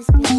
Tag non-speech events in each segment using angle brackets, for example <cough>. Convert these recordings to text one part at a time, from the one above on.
always be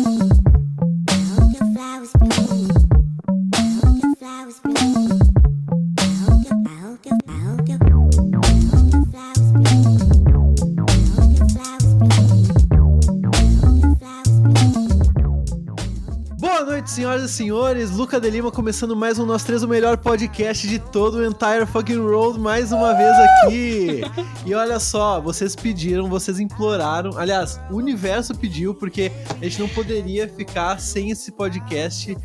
e senhores. Luca de Lima começando mais um Nós Três, o melhor podcast de todo o Entire Fucking Road, mais uma vez aqui. <laughs> E olha só, vocês pediram, vocês imploraram. Aliás, o universo pediu, porque a gente não poderia ficar sem esse podcast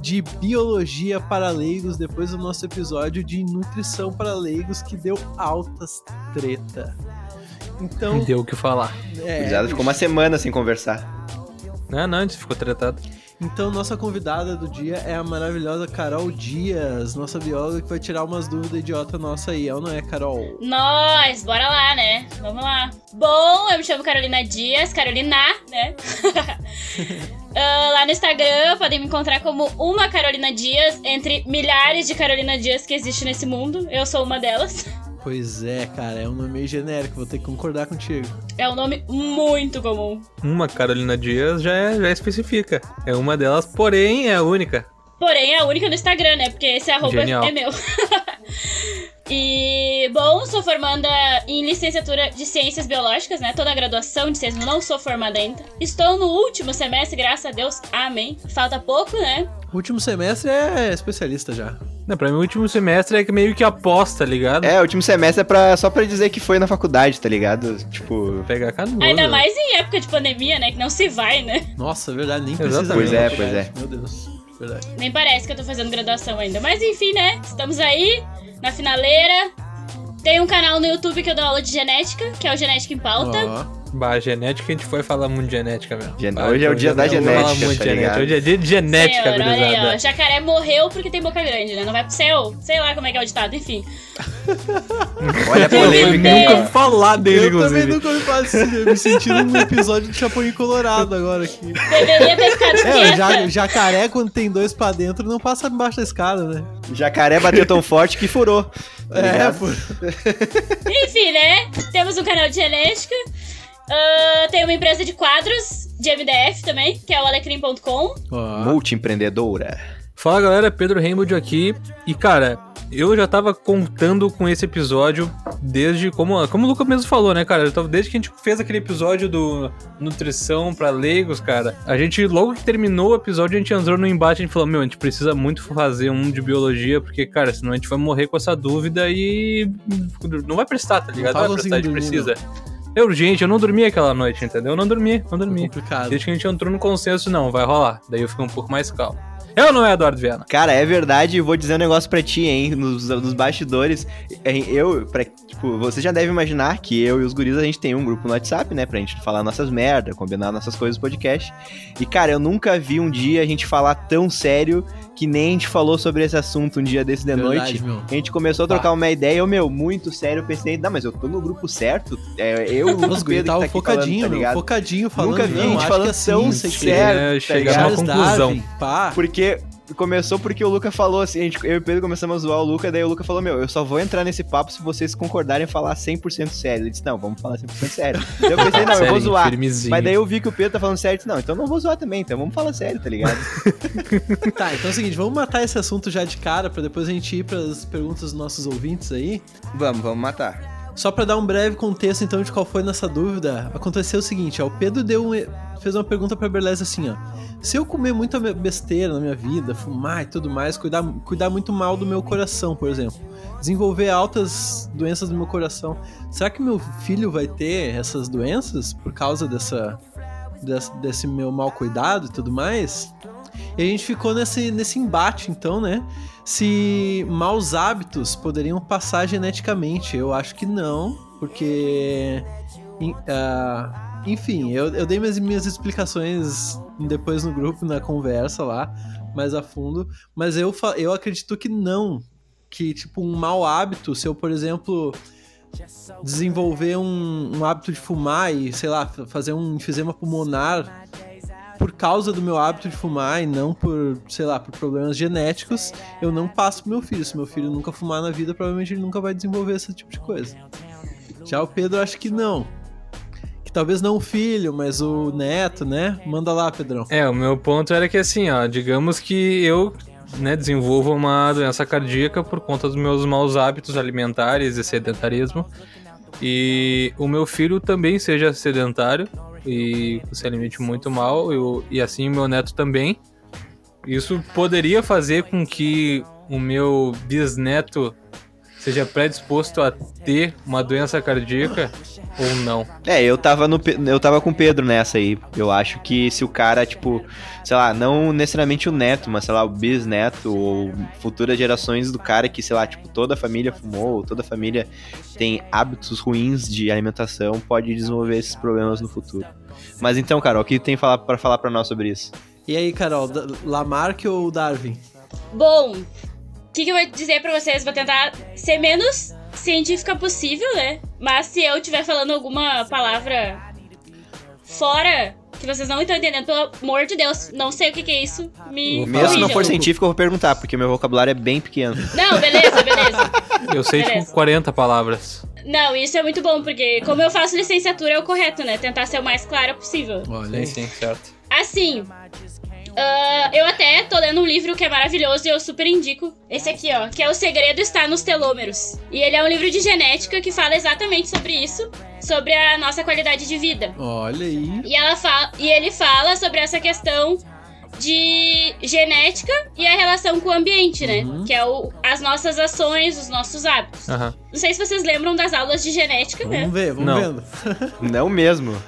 de biologia para leigos depois do nosso episódio de nutrição para leigos que deu altas treta. Então, Deu o que falar. é, Gurizada ficou uma semana sem conversar. Não, não, a gente ficou tratado. Então, nossa convidada do dia é a maravilhosa Carol Dias, nossa bióloga que vai tirar umas dúvidas idiota nossa aí, é ou não é, Carol? Nós, bora lá, né? Vamos lá. Bom, eu me chamo Carolina Dias, Carolina, né? <laughs> Ah, lá no Instagram podem me encontrar como uma Carolina Dias, entre milhares de Carolina Dias que existem nesse mundo. Eu sou uma delas. Pois é, cara, é um nome meio genérico, vou ter que concordar contigo. É um nome muito comum. Uma Carolina Dias já, é- já especifica. É uma delas, porém é a única. Porém, é a única no Instagram, né? Porque esse arroba Genial. é meu. <laughs> e, bom, sou formanda em licenciatura de Ciências Biológicas, né? Tô na graduação de Ciências, não sou formada ainda. Estou no último semestre, graças a Deus. Amém. Falta pouco, né? O último semestre é especialista já. Não, pra mim o último semestre é meio que aposta, ligado? É, o último semestre é pra, só pra dizer que foi na faculdade, tá ligado? Tipo. Pegar canudo. Ainda mais em época de pandemia, né? Que não se vai, né? Nossa, é verdade, nem precisa Pois é, pois verdade. Meu Deus, verdade. Nem parece que eu tô fazendo graduação ainda. Mas enfim, né? Estamos aí, na finaleira. Tem um canal no YouTube que eu dou aula de genética, que é o Genética em Pauta. Bah, genética, a gente foi falar muito de genética mesmo. Gen- Bah, hoje é o dia da falar genética, muito tá genética. Hoje é dia de genética, Senhor, olha aí, ó. Jacaré morreu porque tem boca grande, né? Não vai pro céu. Sei lá como é que é o ditado, enfim. <laughs> Olha a Eu polêmica. Deus. nunca falar dele, eu também nunca faço isso, eu me sentindo num episódio de Chapolin Colorado agora aqui. Deveria ter ficado É, ja- jacaré quando tem dois pra dentro não passa embaixo da escada, né? Jacaré bateu tão forte que furou. tá É, pô. Enfim, né? Temos um canal de genética. Ah, tem uma empresa de quadros de MDF também, que é o alecrim.com. Ó. Multiempreendedora. Fala galera, Pedro Rainbow aqui. E cara, eu já tava contando com esse episódio desde, como, como o Lucas mesmo falou, né, cara? Eu tava- desde que a gente fez aquele episódio do Nutrição pra Leigos, cara. A gente, logo que terminou o episódio, a gente entrou no embate e a gente falou: Meu, a gente precisa muito fazer um de biologia, porque, cara, senão a gente vai morrer com essa dúvida e não vai prestar, tá ligado? Não vai prestar, a gente precisa. É urgente, eu não dormi aquela noite, entendeu? Eu não dormi, não É dormi. complicado. Desde que a gente entrou no consenso, não, vai rolar. Daí eu fiquei um pouco mais calmo. Eu não é Eduardo Viana. Cara, é verdade, eu vou dizer um negócio pra ti, hein? Nos, nos bastidores, hein, eu, pra, tipo, você já deve imaginar que eu e os guris, a gente tem um grupo no WhatsApp, né? Pra gente falar nossas merdas, combinar nossas coisas no podcast. E, cara, eu nunca vi um dia a gente falar tão sério que nem a gente falou sobre esse assunto um dia desse de Verdade, noite. meu. A gente começou a trocar uma ideia, eu, meu, muito sério, eu pensei, não, mas eu tô no grupo certo. É, eu, o Pedro, que tava tá aqui focadinho, falando, tá ligado? focadinho falando. Nunca vi não, gente acho falando que assim, tão sério, É, tá chegar numa conclusão. Darwin, pá. Porque começou porque o Luca falou assim, a gente, eu e o Pedro começamos a zoar o Luca, daí o Luca falou, meu, eu só vou entrar nesse papo se vocês concordarem em falar 100% sério. Ele disse, não, vamos falar 100% sério. Daí eu pensei, não, eu vou zoar. firmezinho. Mas daí eu vi que o Pedro tá falando sério, disse, não, então não vou zoar também, então vamos falar sério, tá ligado? <laughs> Tá, então é o seguinte, vamos matar esse assunto já de cara pra depois a gente ir pras perguntas dos nossos ouvintes aí. vamos, vamos matar. Só pra dar um breve contexto então de qual foi nossa dúvida, aconteceu o seguinte, ó, o Pedro deu um- fez uma pergunta pra Berlese assim, ó. Se eu comer muita be- besteira na minha vida, fumar e tudo mais, cuidar, cuidar muito mal do meu coração, por exemplo, desenvolver altas doenças do meu coração, será que meu filho vai ter essas doenças por causa dessa, desse, desse meu mal cuidado e tudo mais? E a gente ficou nesse, nesse embate, então, né? Se maus hábitos poderiam passar geneticamente. Eu acho que não, porque. ah, enfim, eu, eu dei minhas, minhas explicações depois no grupo, na conversa lá, mais a fundo. Mas eu, eu acredito que não. Que, tipo, um mau hábito, se eu, por exemplo, desenvolver um, um hábito de fumar e, sei lá, fa- fazer um enfisema pulmonar por causa do meu hábito de fumar e não por, sei lá, por problemas genéticos, eu não passo pro meu filho. Se meu filho nunca fumar na vida, provavelmente ele nunca vai desenvolver esse tipo de coisa. Já o Pedro acho que não. Que talvez não o filho, mas o neto, né? Manda lá, Pedrão. É, o meu ponto era que assim, ó, digamos que eu né, desenvolvo uma doença cardíaca por conta dos meus maus hábitos alimentares e sedentarismo. E o meu filho também seja sedentário e se alimente muito mal, eu, e assim o meu neto também. Isso poderia fazer com que o meu bisneto seja predisposto a ter uma doença cardíaca ou não. É, eu tava, no, eu tava com o Pedro nessa aí. Eu acho que se o cara, tipo, sei lá, não necessariamente o neto, mas sei lá, o bisneto ou futuras gerações do cara que, sei lá, tipo, toda a família fumou, ou toda a família tem hábitos ruins de alimentação, pode desenvolver esses problemas no futuro. Mas então, Carol, o que tem falar para falar pra nós sobre isso? E aí, Carol, Lamarck ou Darwin? Bom, que, que eu vou dizer pra vocês? Vou tentar ser menos científica possível, né? Mas se eu estiver falando alguma palavra fora que vocês não estão entendendo, pelo amor de Deus, não sei o que, que é isso, me Mesmo se não for científico, eu vou perguntar, porque meu vocabulário é bem pequeno. Não, beleza, beleza. Eu sei Beleza. tipo 40 palavras. Não, isso é muito bom, porque como eu faço licenciatura, é o correto, né? Tentar ser o mais clara possível. Olha Sim, aí. sim, certo. Assim, ah, eu até tô lendo um livro que é maravilhoso e eu super indico. Esse aqui, ó, que é O Segredo Está nos Telômeros. E ele é um livro de genética que fala exatamente sobre isso, sobre a nossa qualidade de vida. Olha aí. E, ela fala, e ele fala sobre essa questão de genética e a relação com o ambiente, né? Uhum. Que é o, as nossas ações, os nossos hábitos. Aham. Não sei se vocês lembram das aulas de genética, né? Vamos ver, vamos Não. vendo. <laughs> Não mesmo.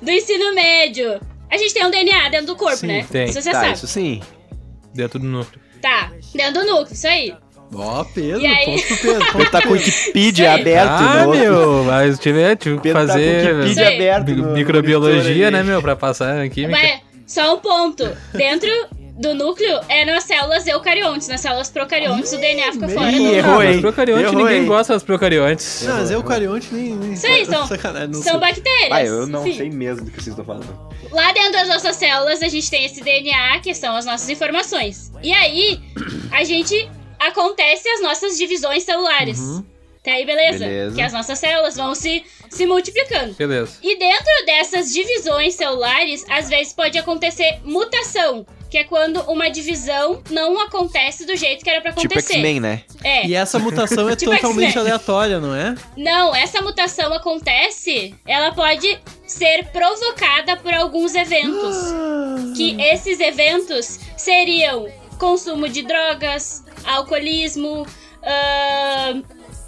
Do ensino médio. A gente tem um DNA dentro do corpo, Sim, né? tem. Isso você tá, sabe. isso sim. Dentro do núcleo. Tá, dentro do núcleo, isso aí. Ó, Pedro, E aí? ponto tá com o Wikipedia aberto ah, no... meu, mas tive, tive que Pedro tá com o fazer Wikipedia aberto microbiologia, né, meu, pra passar química. Mas, só um ponto. Dentro do núcleo é nas células eucariontes. Nas células procariontes o DNA fica meio- fora Ih, do errou, mas hein? procarionte, Errou, ninguém hein? gosta das procariontes. Não, mas eucarionte nem... nem Sim, <laughs> são- São sei. bactérias. Ah, eu não Enfim. sei mesmo do que vocês estão falando. Lá dentro das nossas células a gente tem esse DNA, que são as nossas informações. E aí, a gente acontece as nossas divisões celulares. Uhum. Até aí, beleza? Beleza. Que as nossas células vão se, se multiplicando. Beleza. E dentro dessas divisões celulares, às vezes pode acontecer mutação, que é quando uma divisão não acontece do jeito que era pra Tipo acontecer. X-Men, né? é. E essa mutação é <laughs> Tipo totalmente aleatória, não é? Não, essa mutação acontece, ela pode ser provocada por alguns eventos. Que esses eventos seriam consumo de drogas, alcoolismo, ahn,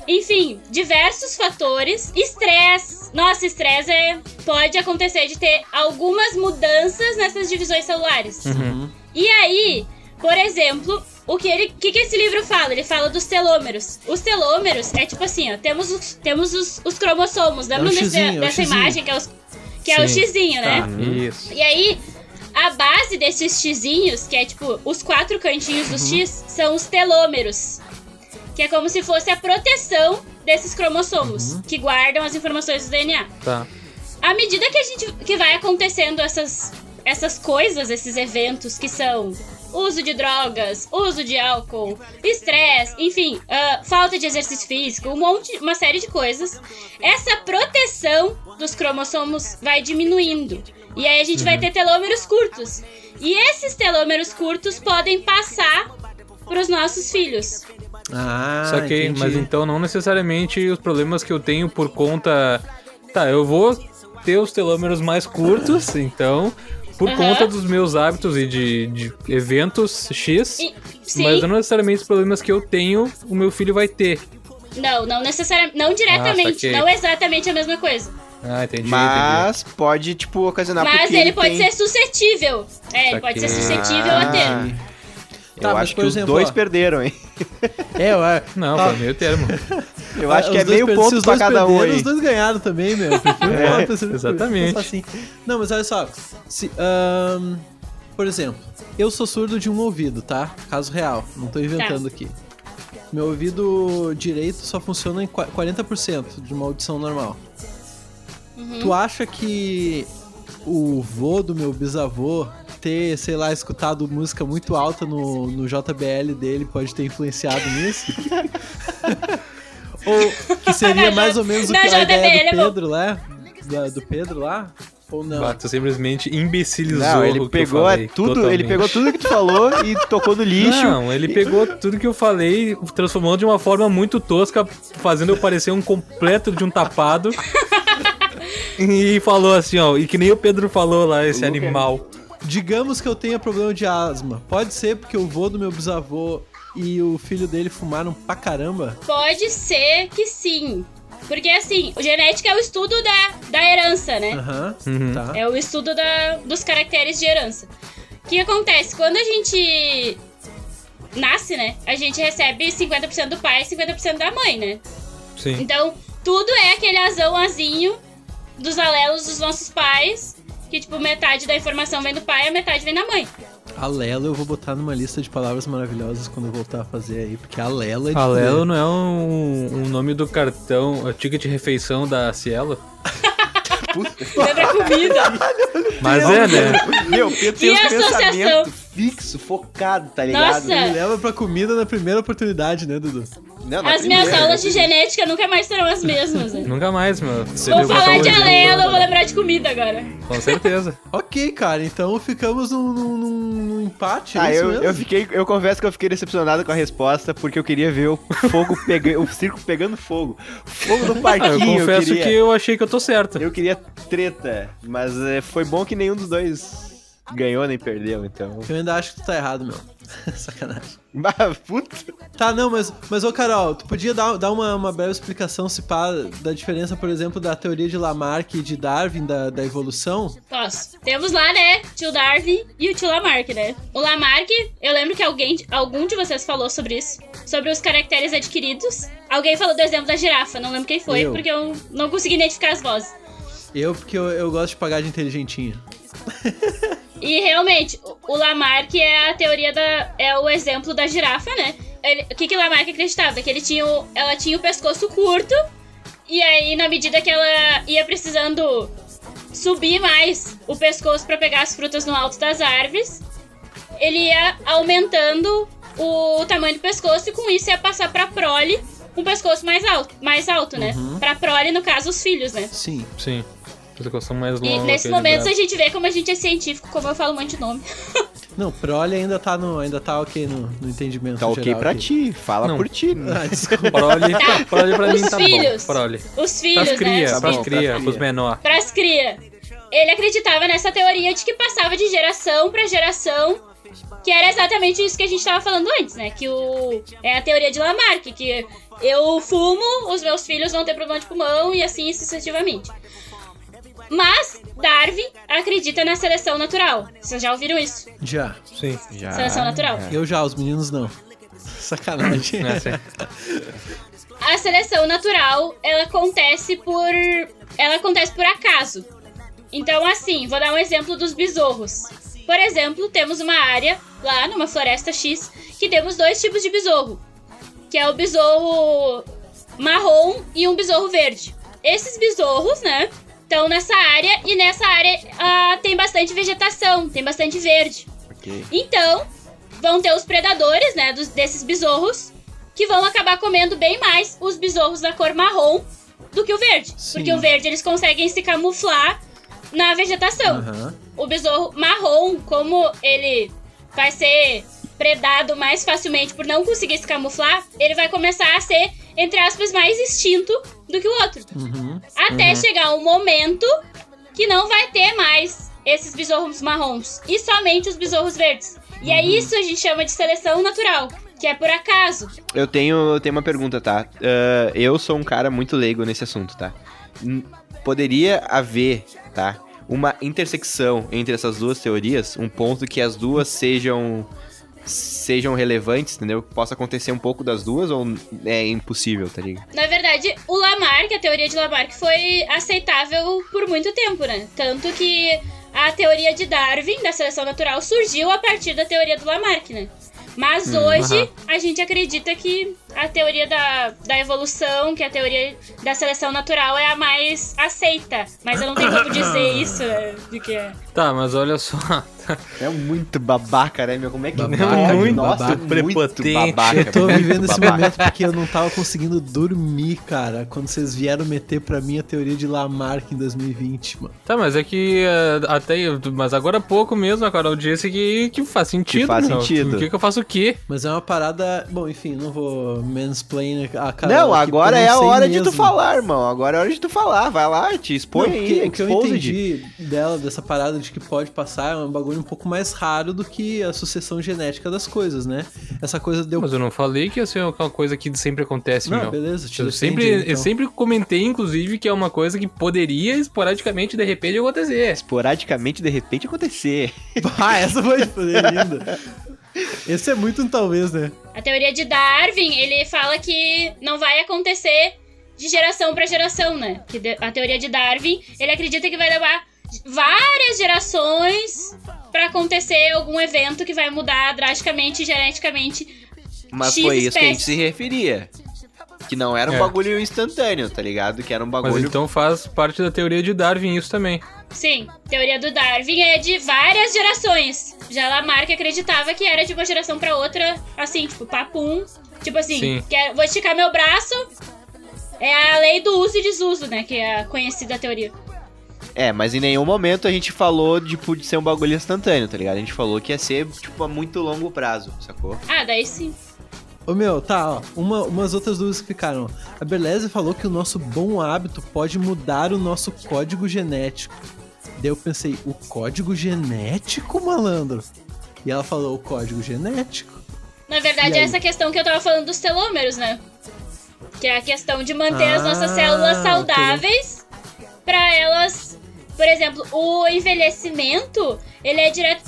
enfim, diversos fatores. Estresse. Nossa, estresse é, pode acontecer de ter algumas mudanças nessas divisões celulares. Uhum. E aí, por exemplo, o que ele, que, que esse livro fala? Ele fala dos telômeros. Os telômeros é tipo assim, ó, temos os, temos os, os cromossomos. É xizinho, é o dessa xizinho. imagem que é, os, que é o xizinho, né? Tá, isso. E aí, a base desses xizinhos, que é tipo os quatro cantinhos dos X, são os telômeros. Que é como se fosse a proteção desses cromossomos, que guardam as informações do DNA. Tá. À medida que a gente que vai acontecendo essas, essas coisas, esses eventos que são uso de drogas, uso de álcool, estresse, enfim, ah, falta de exercício físico, um monte, uma série de coisas, essa proteção dos cromossomos vai diminuindo. E aí a gente vai ter telômeros curtos. E esses telômeros curtos podem passar para os nossos filhos. Ah, Saquei, entendi. mas então não necessariamente os problemas que eu tenho por conta. Tá, eu vou ter os telômeros mais curtos, então, por Aham. conta dos meus hábitos e de, de eventos X. E- sim, Mas não necessariamente os problemas que eu tenho, o meu filho vai ter. não, não necessariamente, não diretamente, saquei. não exatamente a mesma coisa. Ah, entendi, entendi. Mas pode, tipo, ocasionar Mas porque ele, pode tem... ser suscetível. É, ele pode ser suscetível a ter. Tá, eu acho que exemplo, os dois ó, perderam, hein? É, ué. Não, foi meio termo. Eu acho Ah, que os é meio per- se ponto pra dois cada um. Os dois ganharam também, meu. Eu É, exatamente. assim. Não, mas olha só. Se, ahn, por exemplo, eu sou surdo de um ouvido, tá? Caso real. Não tô inventando aqui. Meu ouvido direito só funciona em qua- 40% de uma audição normal. Uhum. Tu acha que o vô do meu bisavô ter, sei lá, escutado música muito alta no, no JBL dele pode ter influenciado nisso? <laughs> ou que seria mais ou menos o que a ideia JBL é do bom. Pedro lá? da- do Pedro lá? Ou não? Tu simplesmente imbecilizou Não, o ele pegou falei, tudo, ele pegou tudo que tu falou e tocou no lixo. Não, ele pegou tudo que eu falei, transformou de uma forma muito tosca, fazendo eu parecer um completo de um tapado. <laughs> e falou assim, ó, e que nem o Pedro falou lá, esse animal. Digamos que eu tenha problema de asma. Pode ser porque o vô do meu bisavô e o filho dele fumaram pra caramba? Pode ser que sim. Porque assim, genética é o estudo da, da herança, né? Aham, Uhum. tá. É o estudo da, dos caracteres de herança. O que acontece? Quando a gente nasce, né? A gente recebe 50% do pai e 50% da mãe, né? Sim. Então, tudo é aquele azão azinho dos alelos dos nossos pais. Que, tipo, metade da informação vem do pai e a metade vem da mãe. Alelo eu vou botar numa lista de palavras maravilhosas quando eu voltar a fazer aí, porque Alelo é de Alelo não é um, um nome do cartão, o ticket de refeição da Cielo? Lembra a comida? Mas é, né? Meu, Pedro tem um Que associação. Fixo, focado, tá ligado? Nossa. Me leva pra comida na primeira oportunidade, né, Dudu? Não, As minhas primeira, aulas de né? genética nunca mais serão as mesmas. né? Nunca mais, meu. Você Vou falar de exemplo. alelo, eu vou lembrar de comida agora. Com certeza. <laughs> Ok, cara, então ficamos num, num- num- num empate, Ah, é eu, eu fiquei, eu confesso que eu fiquei decepcionado com a resposta porque eu queria ver o fogo pegando, o circo pegando fogo. Fogo no Ah, eu parquinho, confesso queria. que eu achei que eu tô certo. Eu queria treta, mas é, foi bom que nenhum dos dois ganhou nem perdeu, então. Eu ainda acho que tu tá errado, meu. <laughs> Sacanagem. Bah, puta. Tá, não, mas, mas ô Carol, tu podia dar, dar uma, uma breve explicação, se pá, da diferença, por exemplo, da teoria de Lamarck e de Darwin, da, da evolução? Posso. Temos lá, né, tio Darwin e o tio Lamarck, né? O Lamarck, eu lembro que alguém, algum de vocês falou sobre isso. Sobre os caracteres adquiridos. Alguém falou do exemplo da girafa, não lembro quem foi, Eu. porque eu não consegui identificar as vozes. Eu, porque eu, eu gosto de pagar de inteligentinho. <laughs> E realmente, o- Lamarck é a teoria da. é o exemplo da girafa, né? Ele- o que, que o Lamarck acreditava? Que ele tinha o- ela tinha o pescoço curto, e aí, na medida que ela ia precisando subir mais o pescoço pra pegar as frutas no alto das árvores, ele ia aumentando o tamanho do pescoço e com isso ia passar pra prole um pescoço mais alto, mais alto, né? Pra prole, no caso, os filhos, né? Sim. Sim. Pescoção mais E longa. nesse aquele momento a gente vê como a gente é científico, como eu falo um monte de nome. <laughs> Não, prole ainda tá, no, ainda tá ok no, no entendimento Tá ok geral pra aqui. ti, fala Não. por ti. né? <laughs> Ah, desculpa. Prole, prole pra Os mim tá filhos. bom. Prole. Os filhos, Pras cria, né? Os pras filhos. cria, pras pros cria. menor. Pras cria. Ele acreditava nessa teoria de que passava de geração pra geração, que era exatamente isso que a gente tava falando antes, né? Que o é a teoria de Lamarck, que eu fumo, os meus filhos vão ter problema de pulmão e assim sucessivamente. Mas Darwin acredita na seleção natural. Vocês já ouviram isso? Já. Sim. Já. Seleção natural. Eu já, os meninos não. Sacanagem. É, sim. A seleção natural, ela acontece por ela acontece por acaso. Então, assim, vou dar um exemplo dos besouros. Por exemplo, temos uma área lá numa floresta X que temos dois tipos de besouro, que é o besouro marrom e um besouro verde. Esses besouros, né, estão nessa área e nessa área ah, tem bastante vegetação, tem bastante verde. Ok. Então, vão ter os predadores, né, dos, desses besouros, que vão acabar comendo bem mais os besouros da cor marrom do que o verde. Sim. Porque o verde eles conseguem se camuflar na vegetação. Aham. O besouro marrom, como ele vai ser predado mais facilmente por não conseguir se camuflar, ele vai começar a ser, entre aspas, mais extinto do que o outro. Uhum. Até chegar um momento que não vai ter mais esses besouros marrons e somente os besouros verdes. E é isso a gente chama de seleção natural, que é por acaso. Eu tenho, eu tenho uma pergunta, tá? Ah, eu sou um cara muito leigo nesse assunto, tá? N- Poderia haver, tá? Uma intersecção entre essas duas teorias, um ponto que as duas sejam sejam relevantes, entendeu? Possa acontecer um pouco das duas ou é impossível, tá ligado? Na verdade, o Lamarck, a teoria de Lamarck, foi aceitável por muito tempo, né? Tanto que a teoria de Darwin, da seleção natural, surgiu a partir da teoria do Lamarck, né? Mas hoje, a gente acredita que a teoria da, da evolução, que a teoria da seleção natural é a mais aceita. Mas eu não tenho como dizer <coughs> isso, né? De que é. Tá, mas olha só. É muito babaca, né, meu? Como é que Babaca, pode? muito Nossa, prepotente. muito babaca. Eu tô vivendo esse babaca. momento porque eu não tava conseguindo dormir, cara, quando vocês vieram meter pra mim a teoria de Lamarck em 2020, mano. Tá, mas é que eh, até. Mas agora há pouco mesmo a Carol disse que, que faz sentido. faz meu. sentido. O que, que eu faço o quê? Mas é uma parada. Bom, enfim, não vou mansplain a Carol. Não, agora eu é a hora de mesmo. tu falar, irmão. Agora é a hora de tu falar. Vai lá, te Não, expõe porque aí. o que eu entendi dela, dessa parada de que pode passar, é um bagulho um pouco mais raro do que a sucessão genética das coisas, né? Essa coisa deu. Mas eu não falei que ia ser uma coisa que sempre acontece, Não, meu. beleza, te Eu defende, sempre, eu então. sempre comentei, inclusive, que é uma coisa que poderia esporadicamente, de repente, acontecer. Esporadicamente, de repente, acontecer. <laughs> Ah, essa foi linda. Esse é muito um talvez, né? A teoria de Darwin, ele fala que não vai acontecer de geração pra geração, né? Que a teoria de Darwin, ele acredita que vai levar várias gerações pra acontecer algum evento que vai mudar drasticamente geneticamente. Mas X foi isso que a gente se referia. Que não era um É. bagulho instantâneo, tá ligado? Que era um Mas bagulho. então faz parte da teoria de Darwin isso também. Sim, teoria do Darwin é de várias gerações. Já Lamarck acreditava que era de uma geração pra outra, assim, tipo, papum. Tipo assim, Sim. quero- vou esticar meu braço. É a lei do uso e desuso, né? Que é a conhecida teoria. É, mas em nenhum momento a gente falou tipo, de ser um bagulho instantâneo, tá ligado? A gente falou que ia ser, tipo, a muito longo prazo, sacou? Ah, daí sim. Ô meu, tá, ó. Uma, umas outras dúvidas que ficaram. A Berlese falou que o nosso bom hábito pode mudar o nosso código genético. Daí eu pensei, o código genético, malandro? E ela falou, o código genético. Na verdade, é essa questão que eu tava falando dos telômeros, né? Que é a questão de manter as nossas Ah, células saudáveis pra elas. Por exemplo, o envelhecimento, ele é dire-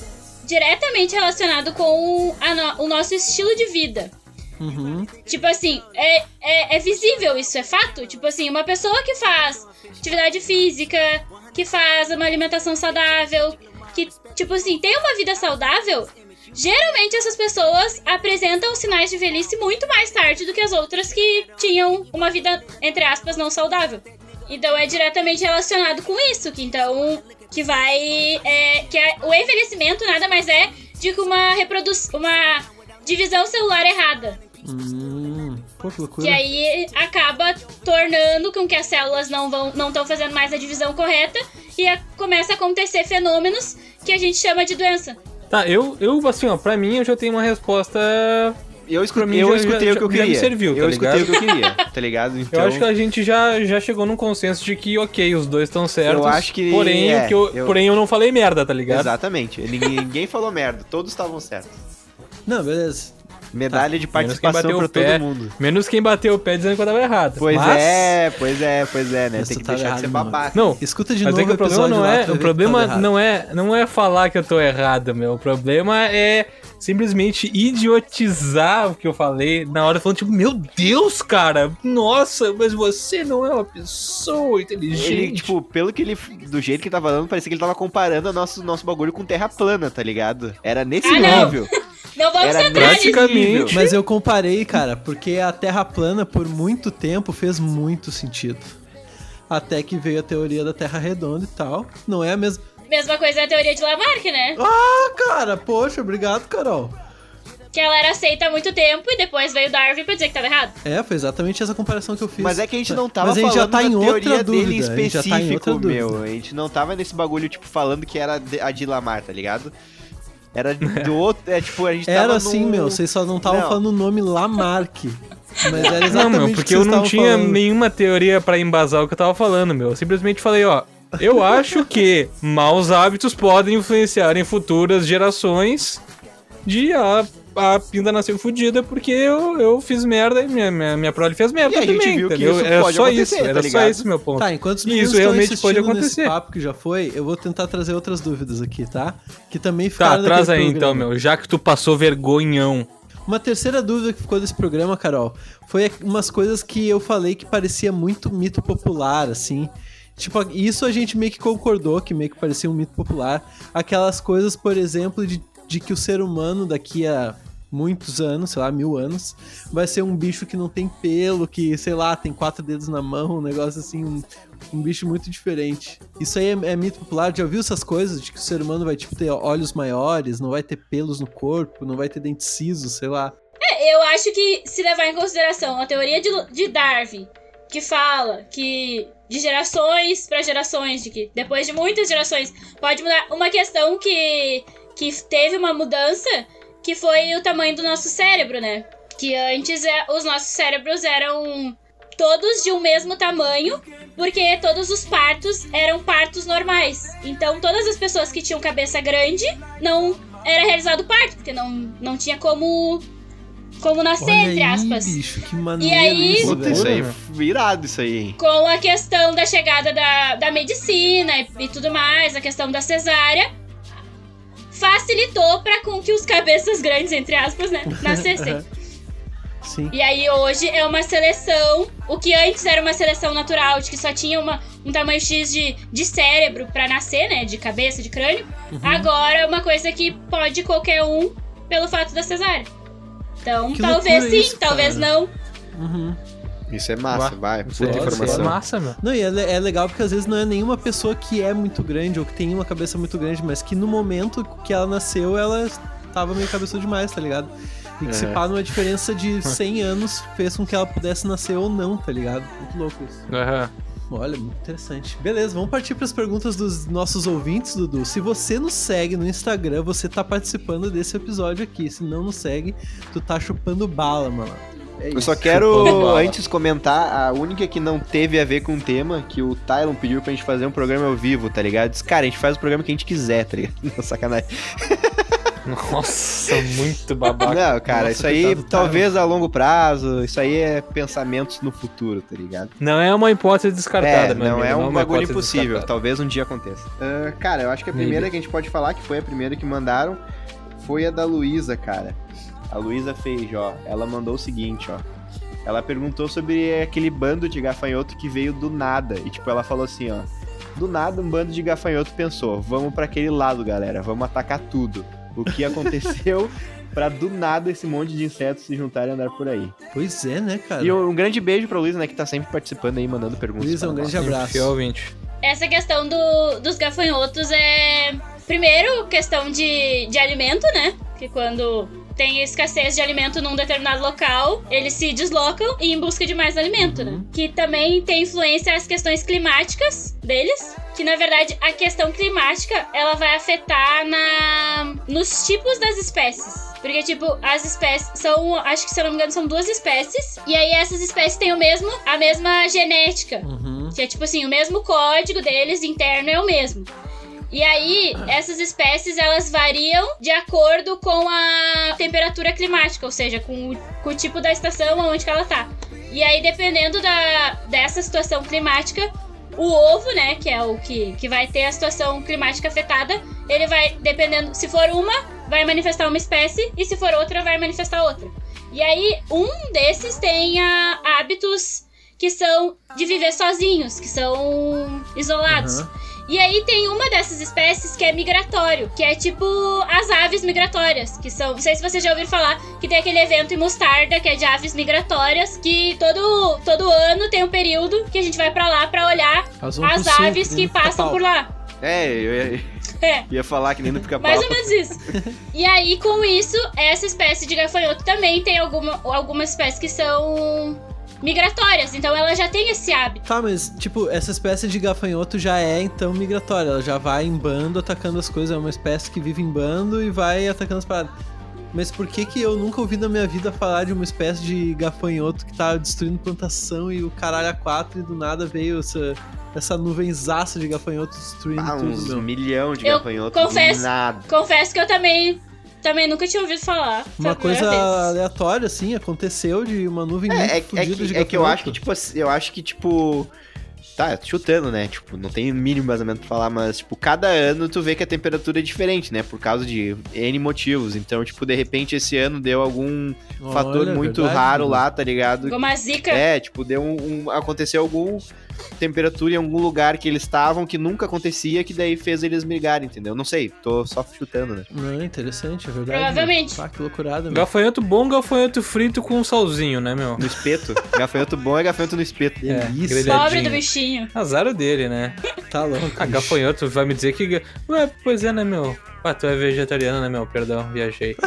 diretamente relacionado com no- o nosso estilo de vida. Uhum. Tipo assim, é, é, é visível isso, é fato? Tipo assim, uma pessoa que faz atividade física, que faz uma alimentação saudável, que, tipo assim, tem uma vida saudável, geralmente essas pessoas apresentam sinais de velhice muito mais tarde do que as outras que tinham uma vida, entre aspas, não saudável. Então é diretamente relacionado com isso, que então, que vai, é, que é- o envelhecimento nada mais é de que uma reprodução, uma divisão celular errada. Hum, pô, que loucura. Que aí acaba tornando com que as células não vão não estão fazendo mais a divisão correta e a- começa a acontecer fenômenos que a gente chama de doença. Tá, eu, eu assim, ó, pra mim eu já tenho uma resposta. Eu, escu Pra mim eu já- escutei já- o que eu já me queria. serviu, tá eu escutei ligado? o que eu queria, tá ligado? <laughs> Então, Eu acho que a gente já, já chegou num consenso de que, ok, os dois estão certos. Eu acho que- Porém, é, o que eu, eu- porém, eu não falei merda, tá ligado? Exatamente. Ninguém, ninguém falou merda, todos estavam certos. Não, beleza. Medalha de Tá, quem participação pra pé. todo mundo. Menos quem bateu o pé dizendo que eu tava errado. Pois Mas- é, pois é, pois é, né? Mas Tem que tava deixar de ser errado, babaca. Não, Escuta de mas novo é que o problema não é, o problema errado. não é, não é falar que eu tô errado, meu. O problema é simplesmente idiotizar o que eu falei na hora falando tipo, meu Deus, cara, nossa, mas você não é uma pessoa inteligente. Ele, tipo, pelo que ele. Do jeito que ele tava falando, parecia que ele tava comparando o nosso, nosso bagulho com terra plana, tá ligado? Era nesse Ah, nível. Não <laughs> vamos Era entrar nisso. praticamente- Mas eu comparei, cara, porque a Terra plana por muito tempo fez muito sentido. Até que veio a teoria da Terra redonda e tal. Não é a mesma. Mesma coisa a teoria de Lamarck, né? Ah, cara, poxa, obrigado, Carol. Que ela era aceita há muito tempo e depois veio Darwin pra dizer que tava errado. É, foi exatamente essa comparação que eu fiz. Mas é que a gente não tava Mas a gente já falando tá da em outra teoria dele dúvida, a gente já tá em específico, outra meu. dúvida. A gente não tava nesse bagulho, tipo, falando que era de- a de Lamar, tá ligado? Era do outro. É tipo, a gente tava. Era assim, num- meu, vocês só não estavam falando o nome Lamarck. Mas era exatamente Não, meu, porque eu não tinha falando. nenhuma teoria pra embasar o que eu tava falando, meu. Eu simplesmente falei, ó, eu acho que maus hábitos podem influenciar em futuras gerações de a, a pinda nasceu fudida porque eu, eu fiz merda e minha, minha, minha prole fez merda E a gente também, viu que entendeu? isso era pode só isso, tá era só esse meu ponto. Tá, enquanto os meninos isso realmente pode nesse acontecer. papo que já foi, eu vou tentar trazer outras dúvidas aqui, tá? Que também Tá, ficaram traz naquele aí então, programa. meu, já que tu passou vergonhão. Uma terceira dúvida que ficou desse programa, Carol, foi umas coisas que eu falei que parecia muito mito popular, assim. Tipo, isso a gente meio que concordou, que meio que parecia um mito popular. Aquelas coisas, por exemplo, de, de que o ser humano daqui a muitos anos, sei lá, mil anos, vai ser um bicho que não tem pelo, que, sei lá, tem quatro dedos na mão, um negócio assim, um, um bicho muito diferente. Isso aí é, é mito popular, já ouviu essas coisas de que o ser humano vai, tipo, ter olhos maiores, não vai ter pelos no corpo, não vai ter dentes cisos, sei lá. É, eu acho que se levar em consideração a teoria de, de Darwin, que fala que de gerações para gerações, de que depois de muitas gerações pode mudar. Uma questão que, que teve uma mudança que foi o tamanho do nosso cérebro, né? Que antes é, os nossos cérebros eram todos de um mesmo tamanho, porque todos os partos eram partos normais. Então todas as pessoas que tinham cabeça grande não era realizado parto, porque não, não tinha como como nascer, Olha entre aí, aspas. bicho, que maneiro aí- isso, Puta, isso aí é virado, isso aí, hein? com a questão da chegada da, da medicina e, e tudo mais, a questão da cesárea, facilitou para com que os cabeças grandes, entre aspas, né, nascessem. <laughs> Sim. e aí hoje é uma seleção, o que antes era uma seleção natural, de que só tinha uma, um tamanho X de, de cérebro para nascer, né, de cabeça, de crânio, Uhum. agora é uma coisa que pode qualquer um pelo fato da cesárea. Então, Que talvez sim, isso, talvez não. Uhum. Isso é massa, vai. Isso Puta é, isso informação. é massa, meu. Não, e é, é legal porque às vezes não é nenhuma pessoa que é muito grande ou que tem uma cabeça muito grande, mas que no momento que ela nasceu, ela tava meio cabeçuda demais, tá ligado? E que se Uhum. pá numa diferença de 100 <laughs> anos fez com que ela pudesse nascer ou não, tá ligado? Muito louco isso. Aham. Olha, muito interessante. Beleza, vamos partir para as perguntas dos nossos ouvintes, Dudu. Se você nos segue no Instagram, você tá participando desse episódio aqui. Se não nos segue, tu tá chupando bala, mano. É Eu só quero, antes, comentar a única que não teve a ver com o tema, que o Tylon pediu pra gente fazer um programa ao vivo, tá ligado? Diz, cara, a gente faz o programa que a gente quiser, tá ligado? Não, <laughs> sacanagem. Nossa, muito babaca. Não, cara, Nossa, isso aí talvez a longo prazo, isso aí é pensamentos no futuro, tá ligado? Não é uma hipótese descartada, é, meu não amigo, é um uma bagulho impossível, talvez um dia aconteça. Ah, cara, eu acho que a primeira Maybe. que a gente pode falar, que foi a primeira que mandaram, foi a da Luísa, cara. A Luísa fez, ó, ela mandou o seguinte, ó. Ela perguntou sobre aquele bando de gafanhoto que veio do nada. E tipo, ela falou assim, ó. Do nada, um bando de gafanhoto pensou: vamos pra aquele lado, galera, vamos atacar tudo. O que <laughs> aconteceu pra do nada esse monte de insetos se juntarem e andar por aí. Pois é, né, cara? E um grande beijo pra Luísa, né, que tá sempre participando aí, mandando perguntas. Luísa, um nós. grande abraço. Fiel ouvinte. Essa questão do, dos gafanhotos é. Primeiro, questão de, de alimento, né? Que quando tem escassez de alimento num determinado local, eles se deslocam e em busca de mais alimento, né? Que também tem influência as questões climáticas deles. Que na verdade a questão climática ela vai afetar na nos tipos das espécies. Porque, tipo, as espécies são. Acho que se eu não me engano, são duas espécies. E aí essas espécies têm o mesmo, a mesma genética. Uhum. Que é tipo assim, o mesmo código deles interno é o mesmo. E aí, essas espécies elas variam de acordo com a temperatura climática, ou seja, com o, com o tipo da estação onde que ela tá. E aí, dependendo da, dessa situação climática, o ovo, né, que é o que, que vai ter a situação climática afetada, ele vai, dependendo, se for uma, vai manifestar uma espécie, e se for outra, vai manifestar outra. E aí, um desses tem ah, hábitos que são de viver sozinhos, que são isolados. Aham. E aí tem uma dessas espécies que é migratório, que é tipo as aves migratórias, que são, não sei se vocês já ouviram falar, que tem aquele evento em Mostarda, que é de aves migratórias, que todo, todo ano tem um período que a gente vai pra lá pra olhar as sul, aves que nem passam por lá. É, eu ia, É. ia falar que nem no pica-pau. Mais ou menos isso. E aí, com isso, essa espécie de gafanhoto também tem alguma, algumas espécies que são migratórias. Então ela já tem esse hábito. Tá, mas, tipo, essa espécie de gafanhoto já é, então, migratória. Ela já vai em bando atacando as coisas. É uma espécie que vive em bando e vai atacando as paradas. Mas por que que eu nunca ouvi na minha vida falar de uma espécie de gafanhoto que tá destruindo plantação e o caralho a quatro e do nada veio essa, essa nuvenzaça de gafanhoto destruindo Ah, tudo, uns meu. milhão de Eu gafanhotos. confesso- do Nada. Confesso que eu também, também nunca tinha ouvido falar. Uma coisa vez. aleatória, assim, aconteceu de uma nuvem muito É, é, é fodida que, de é que eu acho que, tipo, assim, eu acho que, tipo. Tá, chutando, né? Tipo, não tem mínimo vazamento pra falar, mas, tipo, cada ano tu vê que a temperatura é diferente, né? Por causa de N motivos. Então, tipo, de repente esse ano deu algum fator Olha, muito verdade, raro Dudu. lá, tá ligado? Alguma zica. É, tipo, deu um, um- Aconteceu algum temperatura em algum lugar que eles estavam que nunca acontecia, que daí fez eles brigarem, entendeu? Não sei, tô só chutando, né? Não, interessante, é verdade. Provavelmente. Ah, que loucurada, meu. Gafanhoto bom, gafanhoto frito com um salzinho, né, meu? No espeto. gafanhoto bom é gafanhoto no espeto. É, Delícia. grelhadinho. Pobre do bichinho. Azar dele, né? Tá louco. Ah, gafanhoto vai me dizer que. Ué, pois é, né, meu? Ah, tu é vegetariano, né, meu? Perdão, viajei. <laughs>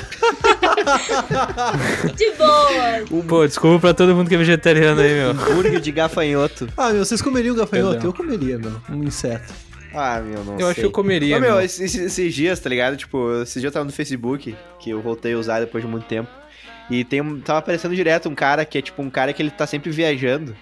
De boa. Pô, desculpa pra todo mundo que é vegetariano aí, meu. <laughs> Hambúrguer de gafanhoto. Ah, meu, vocês comeriam gafanhoto? Perdão. Eu comeria, meu. Um inseto. Ah, meu, não Eu sei. acho que eu comeria, meu, meu. esses, esses dias, tá ligado? Tipo, esses dias eu tava no Facebook, que eu voltei a usar depois de muito tempo. E tem um, tava aparecendo direto um cara que é tipo um cara que ele tá sempre viajando.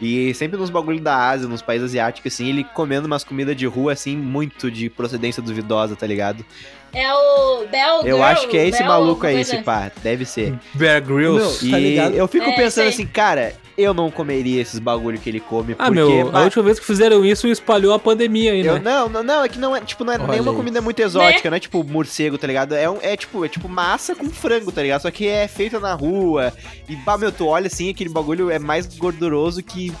E sempre nos bagulhos da Ásia, nos países asiáticos, assim, ele comendo umas comidas de rua, assim, muito de procedência duvidosa, tá ligado? É o Bell Eu Girl, acho que é esse Bell maluco aí, esse pá. Deve ser. Bear Grylls. Meu, Tá e ligado? eu fico É, pensando assim, cara, eu não comeria esses bagulho que ele come, Ah, porque... meu, a bah, última vez que fizeram isso espalhou a pandemia Eu, né? não, não, não, é que não é, tipo, não é Olha nenhuma aí. comida muito exótica, não é tipo morcego, tá ligado? É, um, é tipo, é tipo massa com frango, tá ligado? Só que é feita na rua. E, bah, meu, tu olha assim, aquele bagulho é mais gorduroso que.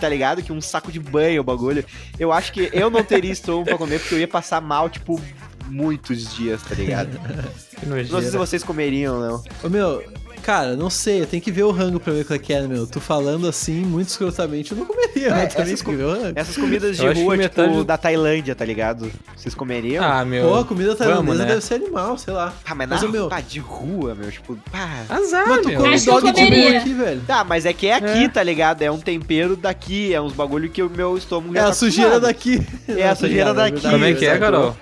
Tá ligado? Que um saco de banho o bagulho. Eu acho que eu não teria estômago pra comer, porque eu ia passar mal, tipo, muitos dias, tá ligado? <laughs> Que Não sei se vocês comeriam, não. Ô, meu, cara, não sei, tem que ver o rango pra ver qual é que é, meu. Tu falando assim, muito escrotamente, eu não comeria, É, mas também essas rango. Essas comidas de Eu rua, tipo, metade- da Tailândia, tá ligado? Vocês comeriam? Ah, meu. Pô, a comida tailandesa vamos, né? deve ser animal, sei lá. Ah, mas, mas na o meu- pá, de rua, meu, tipo, pá. Azar, Mas tu meu. come eu dog de rua aqui, velho. Tá, mas é que é aqui, É. tá ligado? É um tempero daqui, é uns bagulho que o meu estômago É já a tá sujeira acostumado. daqui. É a sujeira daqui. verdade, Como é que é. Carol?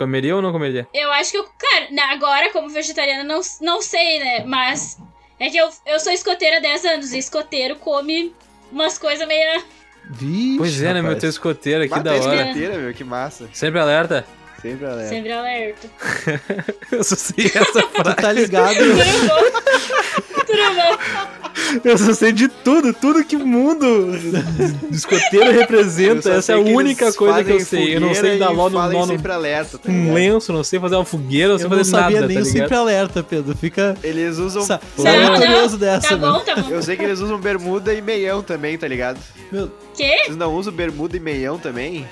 Comeria ou não comeria? Eu acho que eu. Cara, agora, como vegetariana, não, não sei, né? Mas. É que eu, eu sou escoteira há 10 anos. E escoteiro come umas coisas meio. Vixe, Pois é, né, meu? Teu escoteiro aqui Mas da hora. escoteira, meu, que massa. Sempre alerta. Sempre alerta. Sempre alerta. <laughs> Eu só sei essa <laughs> Tu frase. tá ligado? Tudo bom? Tudo bom? Eu só sei de tudo, tudo que o mundo escoteiro Eu representa. Essa é a única coisa que eu sei. Eu não sei dar nó no, nó no sempre alerta, tá um lenço, não sei fazer uma fogueira, não sei Eu não fazer sabia nada, nem tá o ligado? sempre alerta, Pedro. Fica Eles usam... sa- Não, não. curioso dessa, Tá bom, tá bom. Eu sei que eles usam bermuda e meião também, tá ligado? Meu, Quê? Vocês não usam bermuda e meião também?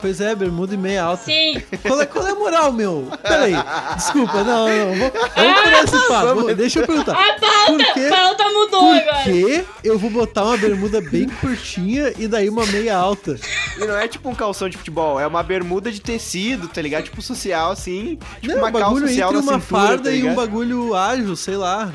Pois é, bermuda e meia alta. Sim. Qual é, qual é a moral, meu? Peraí. Desculpa, não, não. Vou, vamos por esse papo. Deixa eu perguntar. A pauta, Por quê? pauta mudou Por agora. que eu vou botar uma bermuda bem curtinha e daí uma meia alta? E não é tipo um calção de futebol, é uma bermuda de tecido, tá ligado? Tipo social, assim. Tipo Não, uma um calça bagulho social entre uma cintura, farda tá e um bagulho ágil, sei lá.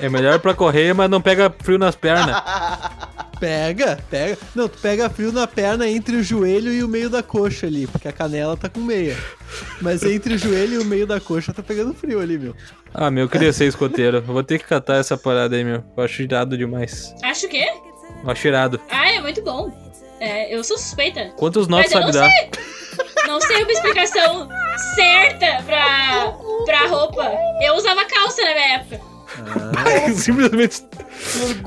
É melhor pra correr, mas não pega frio nas pernas. <laughs> Pega, pega. Não, tu pega frio na perna entre o joelho e o meio da coxa ali, porque a canela tá com meia. Mas entre o joelho e o meio da coxa tá pegando frio ali, meu. Ah, meu, eu queria ser escoteiro. Eu vou ter que catar essa parada aí, meu. Eu acho irado demais. Acho que? Eu acho irado. Ah, é muito bom. É, eu sou suspeita. Quantos nós sabe não dar? Não sei uma explicação certa pra, pra roupa. Eu usava calça na minha época. <laughs> Simplesmente